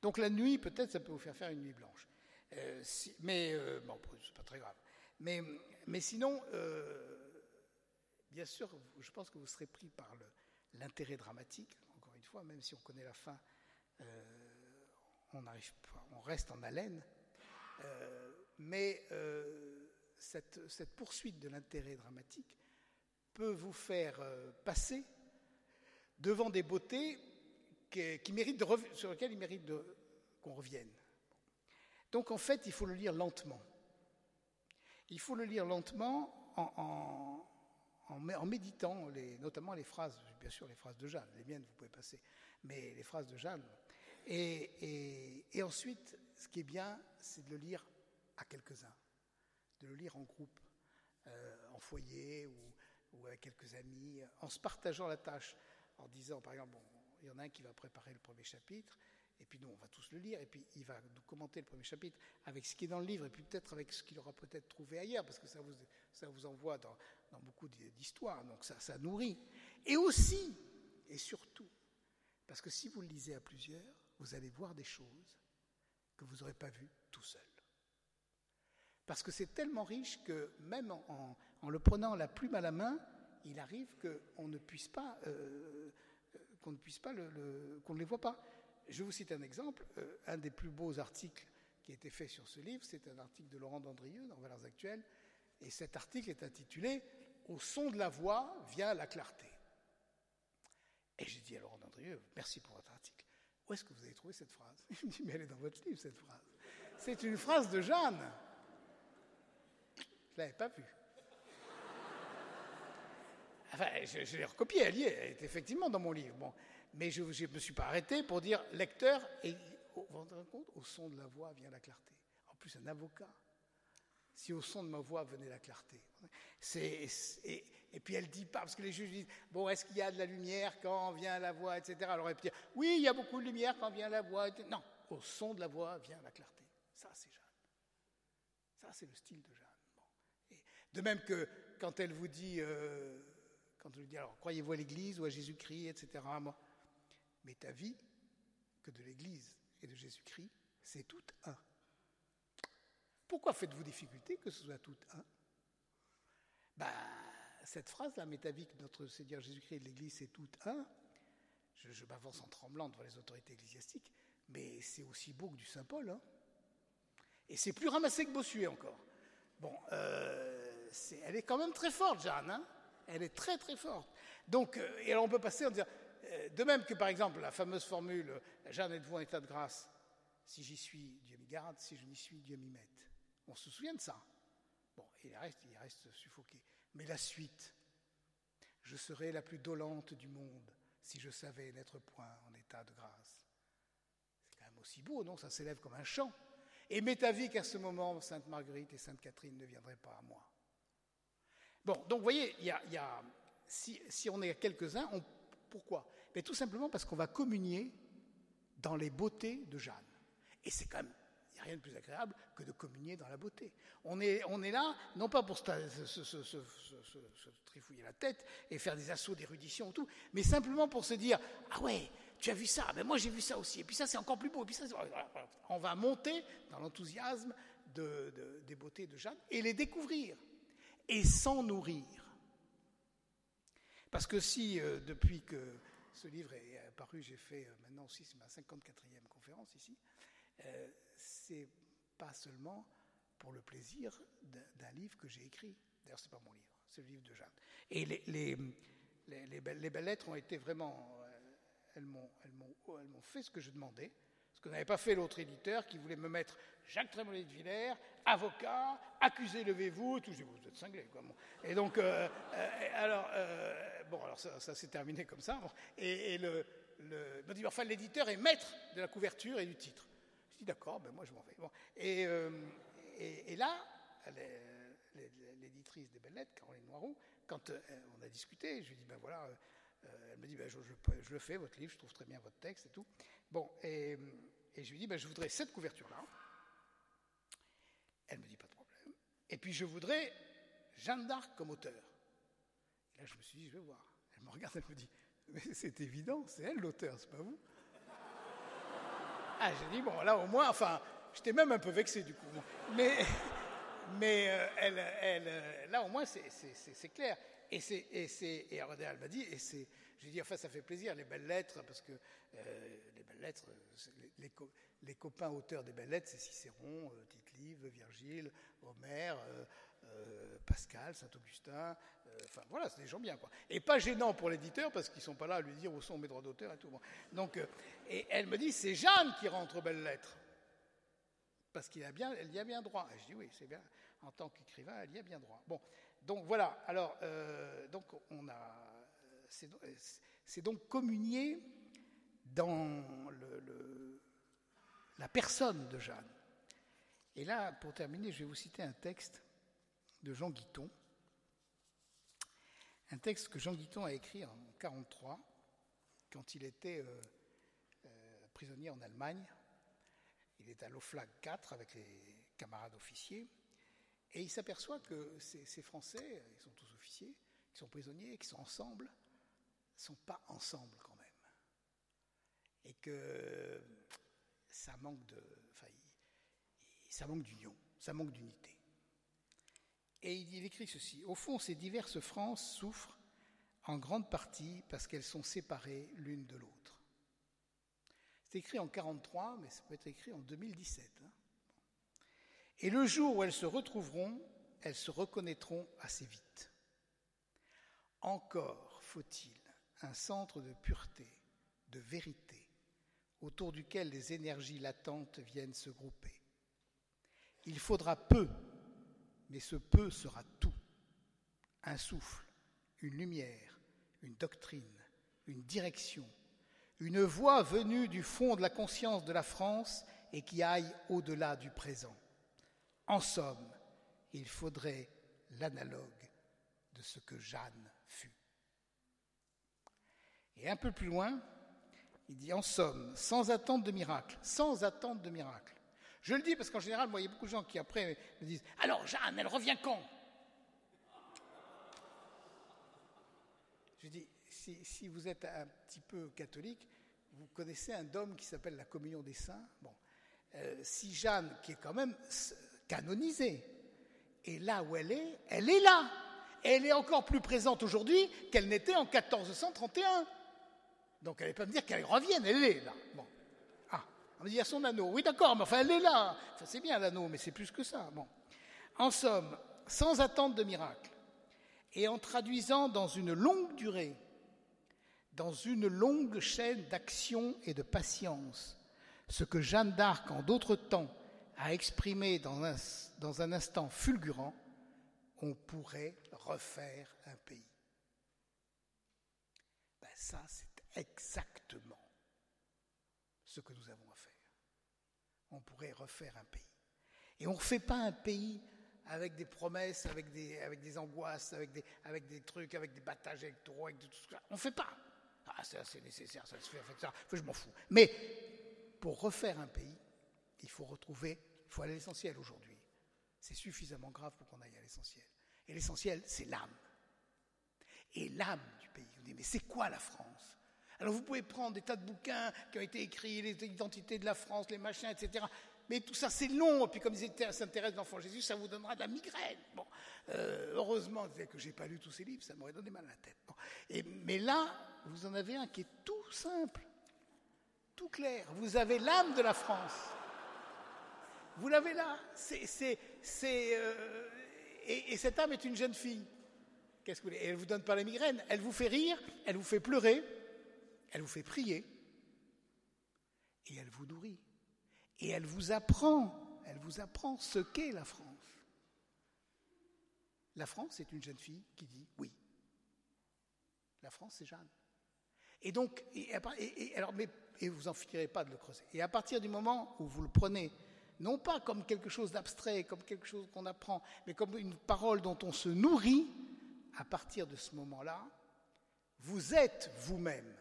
Donc la nuit, peut-être, ça peut vous faire faire une nuit blanche. Euh, mais euh, bon, c'est pas très grave. Mais, sinon, bien sûr, je pense que vous serez pris par l'intérêt dramatique. Fois, même si on connaît la fin, on, arrive, on reste en haleine. mais cette, cette, poursuite de l'intérêt dramatique peut vous faire passer devant des beautés qui sur lequel il mérite qu'on revienne. Donc en fait, il faut le lire lentement. Il faut le lire lentement en, en, méditant, les, notamment les phrases, bien sûr les phrases de Jeanne, les miennes vous pouvez passer, mais les phrases de Jeanne. Et, ensuite, ce qui est bien, c'est de le lire à quelques-uns, de le lire en groupe, euh, en foyer ou, ou, avec quelques amis, en se partageant la tâche, en disant par exemple, bon, Il y en a un qui va préparer le premier chapitre, et puis nous, on va tous le lire, et puis il va nous commenter le premier chapitre avec ce qui est dans le livre, et puis peut-être avec ce qu'il aura peut-être trouvé ailleurs, parce que ça vous envoie dans, dans beaucoup d'histoires, donc ça, ça nourrit. Et aussi, et surtout, parce que si vous le lisez à plusieurs, vous allez voir des choses que vous n'aurez pas vues tout seul. Parce que c'est tellement riche que même en, le prenant la plume à la main, il arrive qu'on ne puisse pas, euh, qu'on ne puisse pas qu'on ne les voit pas. Je vous cite un exemple. Euh, un des plus beaux articles qui a été fait sur ce livre, c'est un article de Laurent Dandrieux dans Valeurs Actuelles, et cet article est intitulé Au son de la voix vient la clarté. Et j'ai dit à Laurent merci pour votre article. Où est-ce que vous avez trouvé cette phrase? Il me dit, mais elle est dans votre livre, cette phrase. C'est une phrase de Jeanne. Je ne l'avais pas vue. Enfin, je, l'ai recopiée, elle y est, elle est effectivement dans mon livre. Bon, mais je ne me suis pas arrêté pour dire lecteur, et vous vous rendez compte, au son de la voix vient la clarté. En plus, un avocat. Si au son de ma voix venait la clarté. Et, puis elle dit pas, parce que les juges disent, bon, est-ce qu'il y a de la lumière quand vient la voix, etc. Alors elle peut dire, oui, il y a beaucoup de lumière quand vient la voix. Non, au son de la voix vient la clarté. Ça, c'est Jeanne. Ça, c'est le style de Jeanne. Et de même que quand elle vous dit, euh, quand elle vous dit, alors croyez-vous à l'Église ou à Jésus-Christ, etc. Moi, mais ta vie, que de l'Église et de Jésus-Christ, c'est tout un. Pourquoi faites-vous difficulté que ce soit tout un ben, Cette phrase-là, mais ta vie, que notre Seigneur Jésus-Christ et l'Église, c'est tout un, je, je m'avance en tremblant devant les autorités ecclésiastiques, mais c'est aussi beau que du Saint-Paul. Hein? Et c'est plus ramassé que Bossuet encore. Bon, euh, elle est quand même très forte, Jeanne. Hein? Elle est très très forte. Donc, euh, et alors on peut passer en disant, de même que par exemple la fameuse formule Jeanne êtes-vous en état de grâce? Si j'y suis, Dieu m'y garde, si je n'y suis, Dieu m'y mette. On se souvient de ça. Bon, il reste, il reste suffoqué. Mais la suite, je serais la plus dolente du monde si je savais n'être point en état de grâce. C'est quand même aussi beau, non? Ça s'élève comme un chant. Et m'est vie qu'à ce moment, Sainte Marguerite et Sainte Catherine ne viendraient pas à moi. Bon, donc vous voyez, y a, si, on est quelques-uns, pourquoi? Mais Tout simplement parce qu'on va communier dans les beautés de Jeanne. Et c'est quand même, rien de plus agréable que de communier dans la beauté. On est, là, non pas pour se, trifouiller la tête et faire des assauts d'érudition et tout, mais simplement pour se dire Ah ouais, tu as vu ça, ben moi j'ai vu ça aussi, et puis ça c'est encore plus beau, et puis ça, on va monter dans l'enthousiasme de, de, des beautés de Jeanne et les découvrir et s'en nourrir. Parce que si, euh, depuis que ce livre est apparu, j'ai fait euh, maintenant aussi, ma 54e conférence ici, euh, c'est pas seulement pour le plaisir d'un livre que j'ai écrit. D'ailleurs, c'est pas mon livre, c'est le livre de Jeanne. Et les, les, les, les belles, lettres ont été vraiment. Euh, elles m'ont fait ce que je demandais ce que n'avait pas fait l'autre éditeur qui voulait me mettre Jacques Trémollet de Villers, avocat, accusé, levez-vous, tout. Je vous êtes cinglé. Et donc, euh, euh, alors, bon, alors ça, s'est terminé comme ça. Et, et, le, l'éditeur est maître de la couverture et du titre. D'accord, ben moi je m'en vais. Bon. Et, euh, là, l'éditrice des Belles Lettres, Caroline Noiroux, quand euh, on a discuté, je lui dis, ben voilà euh, elle me dit, ben, je, le fais, votre livre, je trouve très bien votre texte et tout. Bon, et, je lui dis, ben, je voudrais cette couverture-là. Elle me dit, pas de problème. Et puis je voudrais Jeanne d'Arc comme auteur. Et là, je me suis dit, je vais voir. Elle me regarde, elle me dit, mais c'est évident, c'est elle l'auteur, c'est pas vous. Ah, j'ai dit, bon, là au moins, enfin, j'étais même un peu vexé du coup. Mais, mais euh, elle, elle, là au moins, c'est clair. Et c'est, et c'est, elle m'a dit, et c'est, je lui ai dit, enfin, ça fait plaisir, les belles lettres, parce que euh, les belles lettres, les, les, les, copains auteurs des belles lettres, c'est Cicéron, euh, Tite-Live, Virgile, Homère, euh, Pascal, Saint-Augustin, euh, enfin voilà, c'est des gens bien, quoi. Et pas gênant pour l'éditeur, parce qu'ils sont pas là à lui dire où sont mes droits d'auteur et tout. Euh, et elle me dit, c'est Jeanne qui rentre aux belles lettres. Parce qu'il a bien, elle y a bien droit. Et je dis oui, c'est bien. En tant qu'écrivain, elle y a bien droit. Bon, donc voilà. Alors, donc on a, c'est donc communier dans la personne de Jeanne. Et là, pour terminer, je vais vous citer un texte de Jean Guiton, un texte que Jean Guiton a écrit en 43 quand il était euh, euh, prisonnier en Allemagne. Il est à l'OFLAG 4 avec les camarades officiers. Et il s'aperçoit que ces, Français, ils sont tous officiers, qui sont prisonniers, qui sont ensemble, ne sont pas ensemble quand même. Et que ça manque de. Ça manque d'union, ça manque d'unité. Et il écrit ceci Au fond, ces diverses France souffrent en grande partie parce qu'elles sont séparées l'une de l'autre. C'est écrit en 43, mais ça peut être écrit en 2017. Hein. Et le jour où elles se retrouveront, elles se reconnaîtront assez vite. Encore faut-il un centre de pureté, de vérité, autour duquel les énergies latentes viennent se grouper. Il faudra peu, mais ce peu sera tout. Un souffle, une lumière, une doctrine, une direction, une voix venue du fond de la conscience de la France et qui aille au-delà du présent. En somme, il faudrait l'analogue de ce que Jeanne fut. Et un peu plus loin, il dit en somme, sans attente de miracle, sans attente de miracle. Je le dis parce qu'en général, moi, il y a beaucoup de gens qui après me disent Alors, Jeanne, elle revient quand? Je dis si, vous êtes un petit peu catholique, vous connaissez un dôme qui s'appelle la communion des saints. Bon, euh, si Jeanne, qui est quand même canonisée, est là où elle est, elle est là. elle est encore plus présente aujourd'hui qu'elle n'était en 1431. Donc elle n'est pas me dire qu'elle revienne, elle est là. Bon. On dit, il y a son anneau. Oui, d'accord, mais enfin, elle est là. Enfin, c'est bien l'anneau, mais c'est plus que ça. Bon. En somme, sans attente de miracle, et en traduisant dans une longue durée, dans une longue chaîne d'action et de patience, ce que Jeanne d'Arc, en d'autres temps, a exprimé dans un, dans un instant fulgurant, on pourrait refaire un pays. Ben ça, c'est exactement ce que nous avons à faire. On pourrait refaire un pays. Et on ne refait pas un pays avec des promesses, avec des, avec des angoisses, avec des, avec des trucs, avec des battages électoraux, avec tout ça. On ne fait pas. Ah, ça c'est nécessaire, ça se fait, ça. je m'en fous. Mais pour refaire un pays, il faut retrouver, il faut aller à l'essentiel aujourd'hui. C'est suffisamment grave pour qu'on aille à l'essentiel. Et l'essentiel, c'est l'âme. Et l'âme du pays. Vous dites, mais c'est quoi la France? Alors vous pouvez prendre des tas de bouquins qui ont été écrits, les identités de la France, les machins, etc. Mais tout ça, c'est long. Et puis, comme ils s'intéressent l'enfant Jésus, ça vous donnera de la migraine. Bon, euh, heureusement que je n'ai pas lu tous ces livres, ça m'aurait donné mal à la tête. Mais là, vous en avez un qui est tout simple, tout clair. Vous avez l'âme de la France. Vous l'avez là. Euh, et, et, cette âme est une jeune fille. Qu'est-ce que vous voulez? Elle vous donne pas la migraine. Elle vous fait rire, elle vous fait pleurer, elle vous fait prier et elle vous nourrit. Et elle vous apprend, elle vous apprend ce qu'est la France. La France, c'est une jeune fille qui dit oui. La France, c'est Jeanne. Et donc, et, alors, mais, et vous n'en finirez pas de le creuser. Et à partir du moment où vous le prenez, non pas comme quelque chose d'abstrait, comme quelque chose qu'on apprend, mais comme une parole dont on se nourrit, à partir de ce moment-là, vous êtes vous-même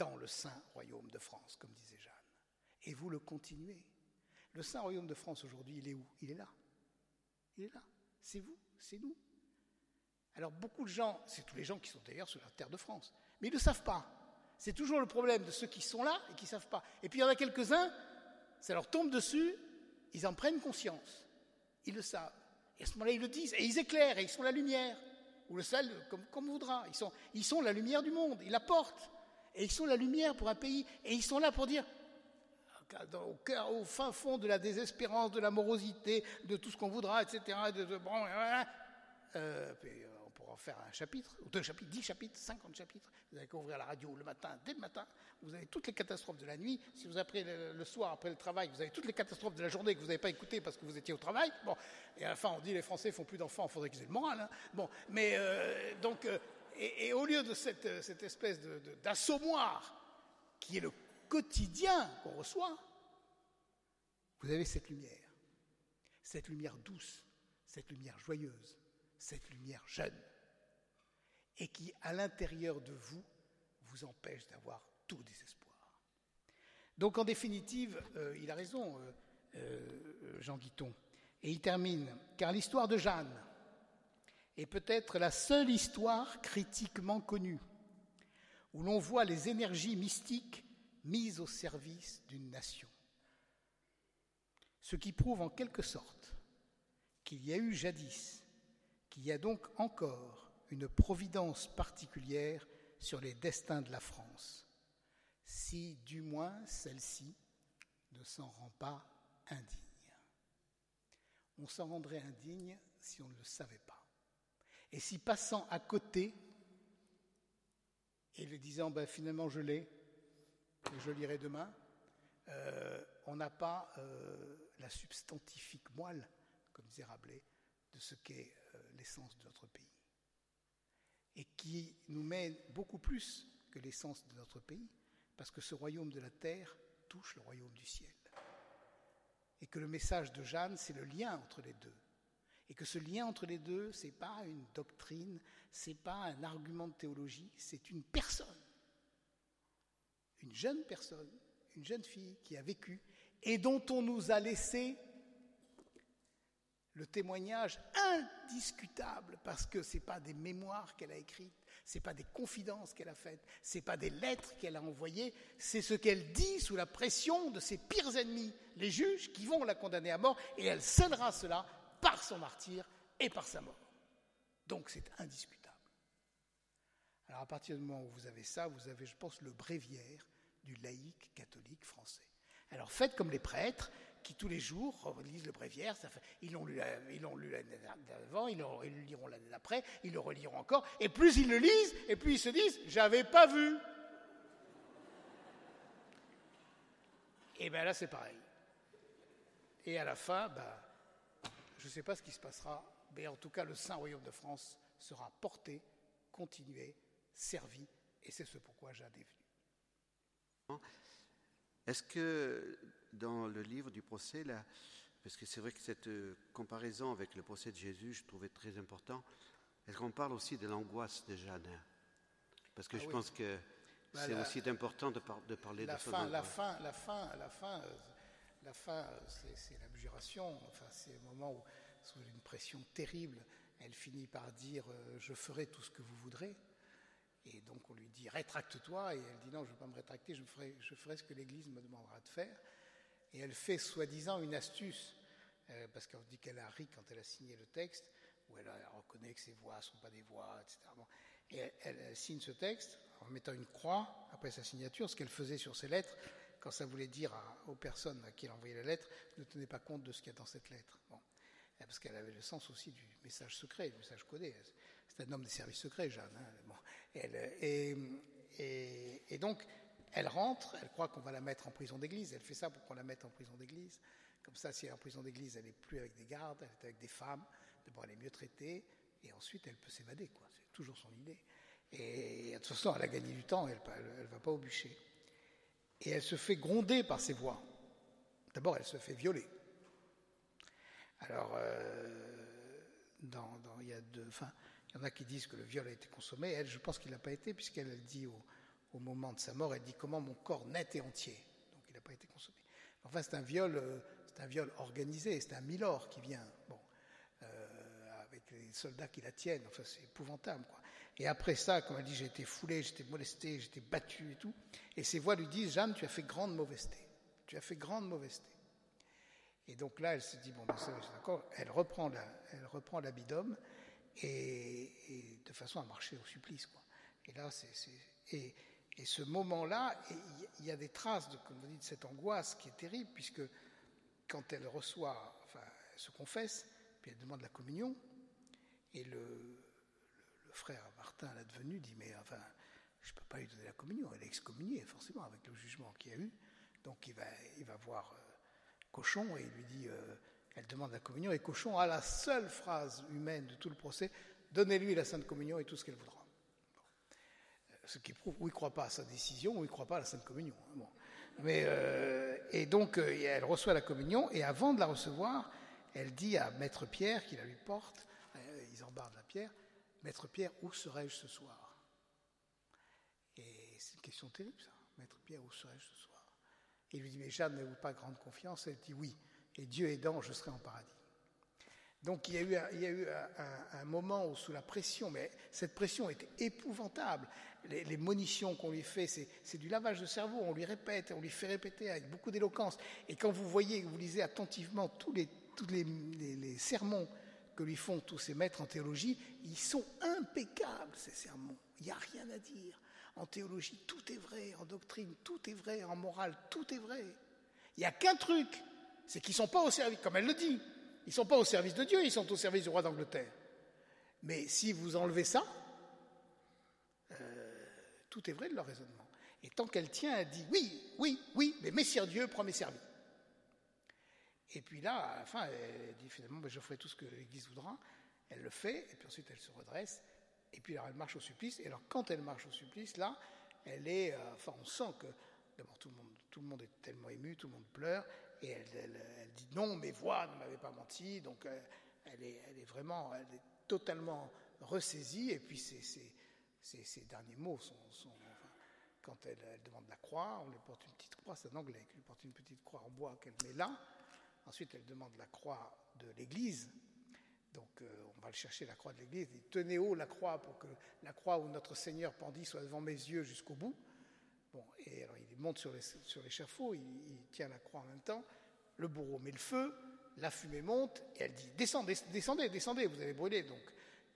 dans le Saint Royaume de France, comme disait Jeanne. Et vous le continuez. Le Saint Royaume de France aujourd'hui, il est où? Il est là. Il est là. C'est vous, c'est nous. Alors beaucoup de gens, c'est tous les gens qui sont d'ailleurs sur la terre de France, mais ils ne savent pas. C'est toujours le problème de ceux qui sont là et qui ne savent pas. Et puis il y en a quelques-uns, ça leur tombe dessus, ils en prennent conscience. Ils le savent. Et à ce moment-là, ils le disent. Et ils éclairent, et ils sont la lumière. Ou le sel, comme, comme on voudra. Ils sont, ils sont la lumière du monde. Ils l'apportent. Et ils sont la lumière pour un pays. Et ils sont là pour dire, au, fin fond de la désespérance, de la morosité, de tout ce qu'on voudra, etc. Bon, euh, euh, on pourra en faire un chapitre, deux chapitres, dix chapitres, cinquante chapitres. Vous qu'à ouvrir la radio le matin, dès le matin. Vous avez toutes les catastrophes de la nuit. Si vous après le, soir, après le travail, vous avez toutes les catastrophes de la journée que vous n'avez pas écoutées parce que vous étiez au travail. Bon, et à la fin, on dit les Français font plus d'enfants, il faudrait qu'ils aient le moral. Hein. Bon, mais euh, donc et, au lieu de cette, espèce d'assommoir qui est le quotidien qu'on reçoit, vous avez cette lumière, cette lumière douce, cette lumière joyeuse, cette lumière jeune, et qui, à l'intérieur de vous, vous empêche d'avoir tout désespoir. Donc en définitive, euh, il a raison, euh, euh, Jean Guiton. Et il termine, car l'histoire de Jeanne est peut-être la seule histoire critiquement connue où l'on voit les énergies mystiques mises au service d'une nation. Ce qui prouve en quelque sorte qu'il y a eu jadis, qu'il y a donc encore une providence particulière sur les destins de la France, si du moins celle-ci ne s'en rend pas indigne. On s'en rendrait indigne si on ne le savait pas. Et si passant à côté et le disant ben, finalement je l'ai, je lirai demain, euh, on n'a pas euh, la substantifique moelle, comme disait Rabelais, de ce qu'est euh, l'essence de notre pays. Et qui nous mène beaucoup plus que l'essence de notre pays, parce que ce royaume de la terre touche le royaume du ciel. Et que le message de Jeanne, c'est le lien entre les deux. Et que ce lien entre les deux, ce n'est pas une doctrine, ce n'est pas un argument de théologie, c'est une personne. Une jeune personne, une jeune fille qui a vécu et dont on nous a laissé le témoignage indiscutable, parce que ce n'est pas des mémoires qu'elle a écrites, ce n'est pas des confidences qu'elle a faites, ce n'est pas des lettres qu'elle a envoyées, c'est ce qu'elle dit sous la pression de ses pires ennemis, les juges, qui vont la condamner à mort, et elle scellera cela par son martyr et par sa mort. Donc c'est indiscutable. Alors à partir du moment où vous avez ça, vous avez, je pense, le bréviaire du laïc catholique français. Alors faites comme les prêtres qui tous les jours relisent le bréviaire. ils l'ont lu, l'année d'avant, ils, le liront l'année d'après, ils le reliront encore. Et plus ils le lisent, et plus ils se disent J'avais pas vu. Et bien là, c'est pareil. Et à la fin, bah, je ne sais pas ce qui se passera, mais en tout cas, le Saint Royaume de France sera porté, continué, servi, et c'est ce pourquoi Jeanne est venu. Est-ce que dans le livre du procès, là, parce que c'est vrai que cette euh, comparaison avec le procès de Jésus, je trouvais très important, est-ce qu'on parle aussi de l'angoisse de Jeanne? Parce que ah je pense que bah, c'est aussi important de, parler la de fin, la fin, la fin, la fin, la fin, c'est l'abjuration. Enfin, c'est le moment où, sous une pression terrible, elle finit par dire euh, Je ferai tout ce que vous voudrez. Et donc on lui dit rétracte-toi, et elle dit non, je ne vais pas me rétracter, je ferai, ce que l'Église me demandera de faire. Et elle fait soi-disant une astuce, euh, parce qu'elle dit qu'elle a ri quand elle a signé le texte, où elle, reconnaît que ses voix ne sont pas des voix, etc. Et elle, signe ce texte en mettant une croix après sa signature, ce qu'elle faisait sur ses lettres, quand ça voulait dire aux personnes à qui elle envoyait la lettre, ne tenez pas compte de ce qu'il y a dans cette lettre. Bon. Parce qu'elle avait le sens aussi du message secret, du message codé. C'est un homme des services secrets, Jeanne. Hein. et, donc, elle rentre, elle croit qu'on va la mettre en prison d'église. Elle fait ça pour qu'on la mette en prison d'église. Comme ça, si elle est en prison d'église, elle n'est plus avec des gardes, elle est avec des femmes. D'abord, elle est mieux traitée, et ensuite, elle peut s'évader. C'est toujours son idée. Et de toute façon, elle a gagné du temps, elle ne va pas au bûcher. Et elle se fait gronder par ses voix. D'abord, elle se fait violer. Alors, euh, il, y en a qui disent que le viol a été consommé. Elle, je pense qu'il n'a pas été, puisqu'elle dit au, moment de sa mort, elle dit comment mon corps net et entier. Donc, il n'a pas été consommé. Enfin, c'est un viol, euh, c'est un viol organisé. C'est un milord qui vient, bon, euh, avec les soldats qui la tiennent. Enfin, c'est épouvantable, quoi. Et après ça, comme elle dit, j'ai été foulée, j'étais molestée, j'étais battue et tout. Et ses voix lui disent, Jeanne, tu as fait grande mauvaiseté. Tu as fait grande mauvaiseté. Et donc là, elle se dit, bon, ben, d'accord, elle reprend la, elle reprend l'abidome et, de façon à marcher au supplice, quoi. Et là, c'est, et, et, ce moment-là, il y a des traces, de, comme vous dites, de cette angoisse qui est terrible, puisque quand elle reçoit, enfin, elle se confesse, puis elle demande la communion, et le, frère Martin, l'advenu, dit Mais enfin, je ne peux pas lui donner la communion. Elle est excommuniée, forcément, avec le jugement qu'il y a eu. Donc il va, il va voir euh, Cochon et il lui dit euh, Elle demande la communion. Et Cochon a la seule phrase humaine de tout le procès Donnez-lui la Sainte Communion et tout ce qu'elle voudra. Euh, ce qui prouve ou il ne croit pas à sa décision ou il ne croit pas à la Sainte Communion. Hein, Mais, et donc, elle reçoit la communion et avant de la recevoir, elle dit à Maître Pierre qui la lui porte ils embardent la pierre Maître Pierre, où serais-je ce soir? Et c'est une question terrible, ça. Maître Pierre, où serais-je ce soir? Il lui dit, mais Jeanne, n'avez-vous pas grande confiance? Elle dit, oui. Et Dieu aidant, je serai en paradis. Donc il y a eu, un, moment où, sous la pression, mais cette pression était épouvantable. Les, les monitions qu'on lui fait, c'est du lavage de cerveau. On lui répète, on lui fait répéter avec beaucoup d'éloquence. Et quand vous voyez, vous lisez attentivement tous les sermons que lui font tous ces maîtres en théologie, ils sont impeccables, ces sermons. Il n'y a rien à dire. En théologie, tout est vrai. En doctrine, tout est vrai. En morale, tout est vrai. Il n'y a qu'un truc, c'est qu'ils ne sont pas au service, comme elle le dit, ils ne sont pas au service de Dieu, ils sont au service du roi d'Angleterre. Mais si vous enlevez ça, euh, tout est vrai de leur raisonnement. Et tant qu'elle tient, elle dit oui, oui, oui, mais Messire Dieu, premier servi. Et puis là, à la fin, elle dit finalement, ben, je ferai tout ce que l'Église voudra. Elle le fait, et puis ensuite elle se redresse, et puis alors elle marche au supplice. Et alors quand elle marche au supplice, là, elle est, euh, enfin, on sent que d'abord tout le monde, tout le monde est tellement ému, tout le monde pleure, et elle, dit non, mes voix ne m'avaient pas menti. Donc euh, elle, est, elle est vraiment, elle est totalement ressaisie. Et puis ces, derniers mots sont, quand elle, demande la croix, on lui porte une petite croix, c'est un anglais qui lui porte une petite croix en bois qu'elle met là. Ensuite, elle demande la croix de l'Église. Donc, euh, on va le chercher, la croix de l'Église. Il Tenez haut la croix pour que la croix où notre Seigneur pendit soit devant mes yeux jusqu'au bout. Bon, et alors il monte sur l'échafaud, il, tient la croix en même temps. Le bourreau met le feu, la fumée monte, et elle dit Descendez, descendez, descendez, vous allez brûler. Donc,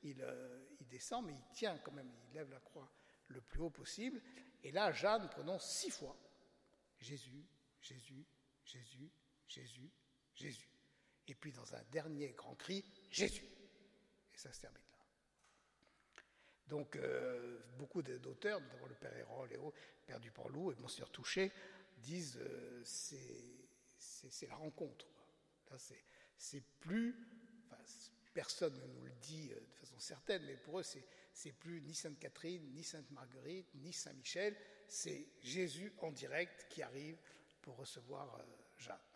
il, euh, il descend, mais il tient quand même, il lève la croix le plus haut possible. Et là, Jeanne prononce six fois Jésus, Jésus, Jésus, Jésus, Jésus. Et puis dans un dernier grand cri, Jésus. Et ça se termine là. Donc euh, beaucoup d'auteurs, notamment le père Hérol et père Dupanloup et Monsieur Touché, disent euh, c'est la rencontre. Là, c'est plus, personne ne nous le dit euh, de façon certaine, mais pour eux, c'est plus ni Sainte Catherine, ni Sainte Marguerite, ni Saint Michel, c'est Jésus en direct qui arrive pour recevoir Jacques.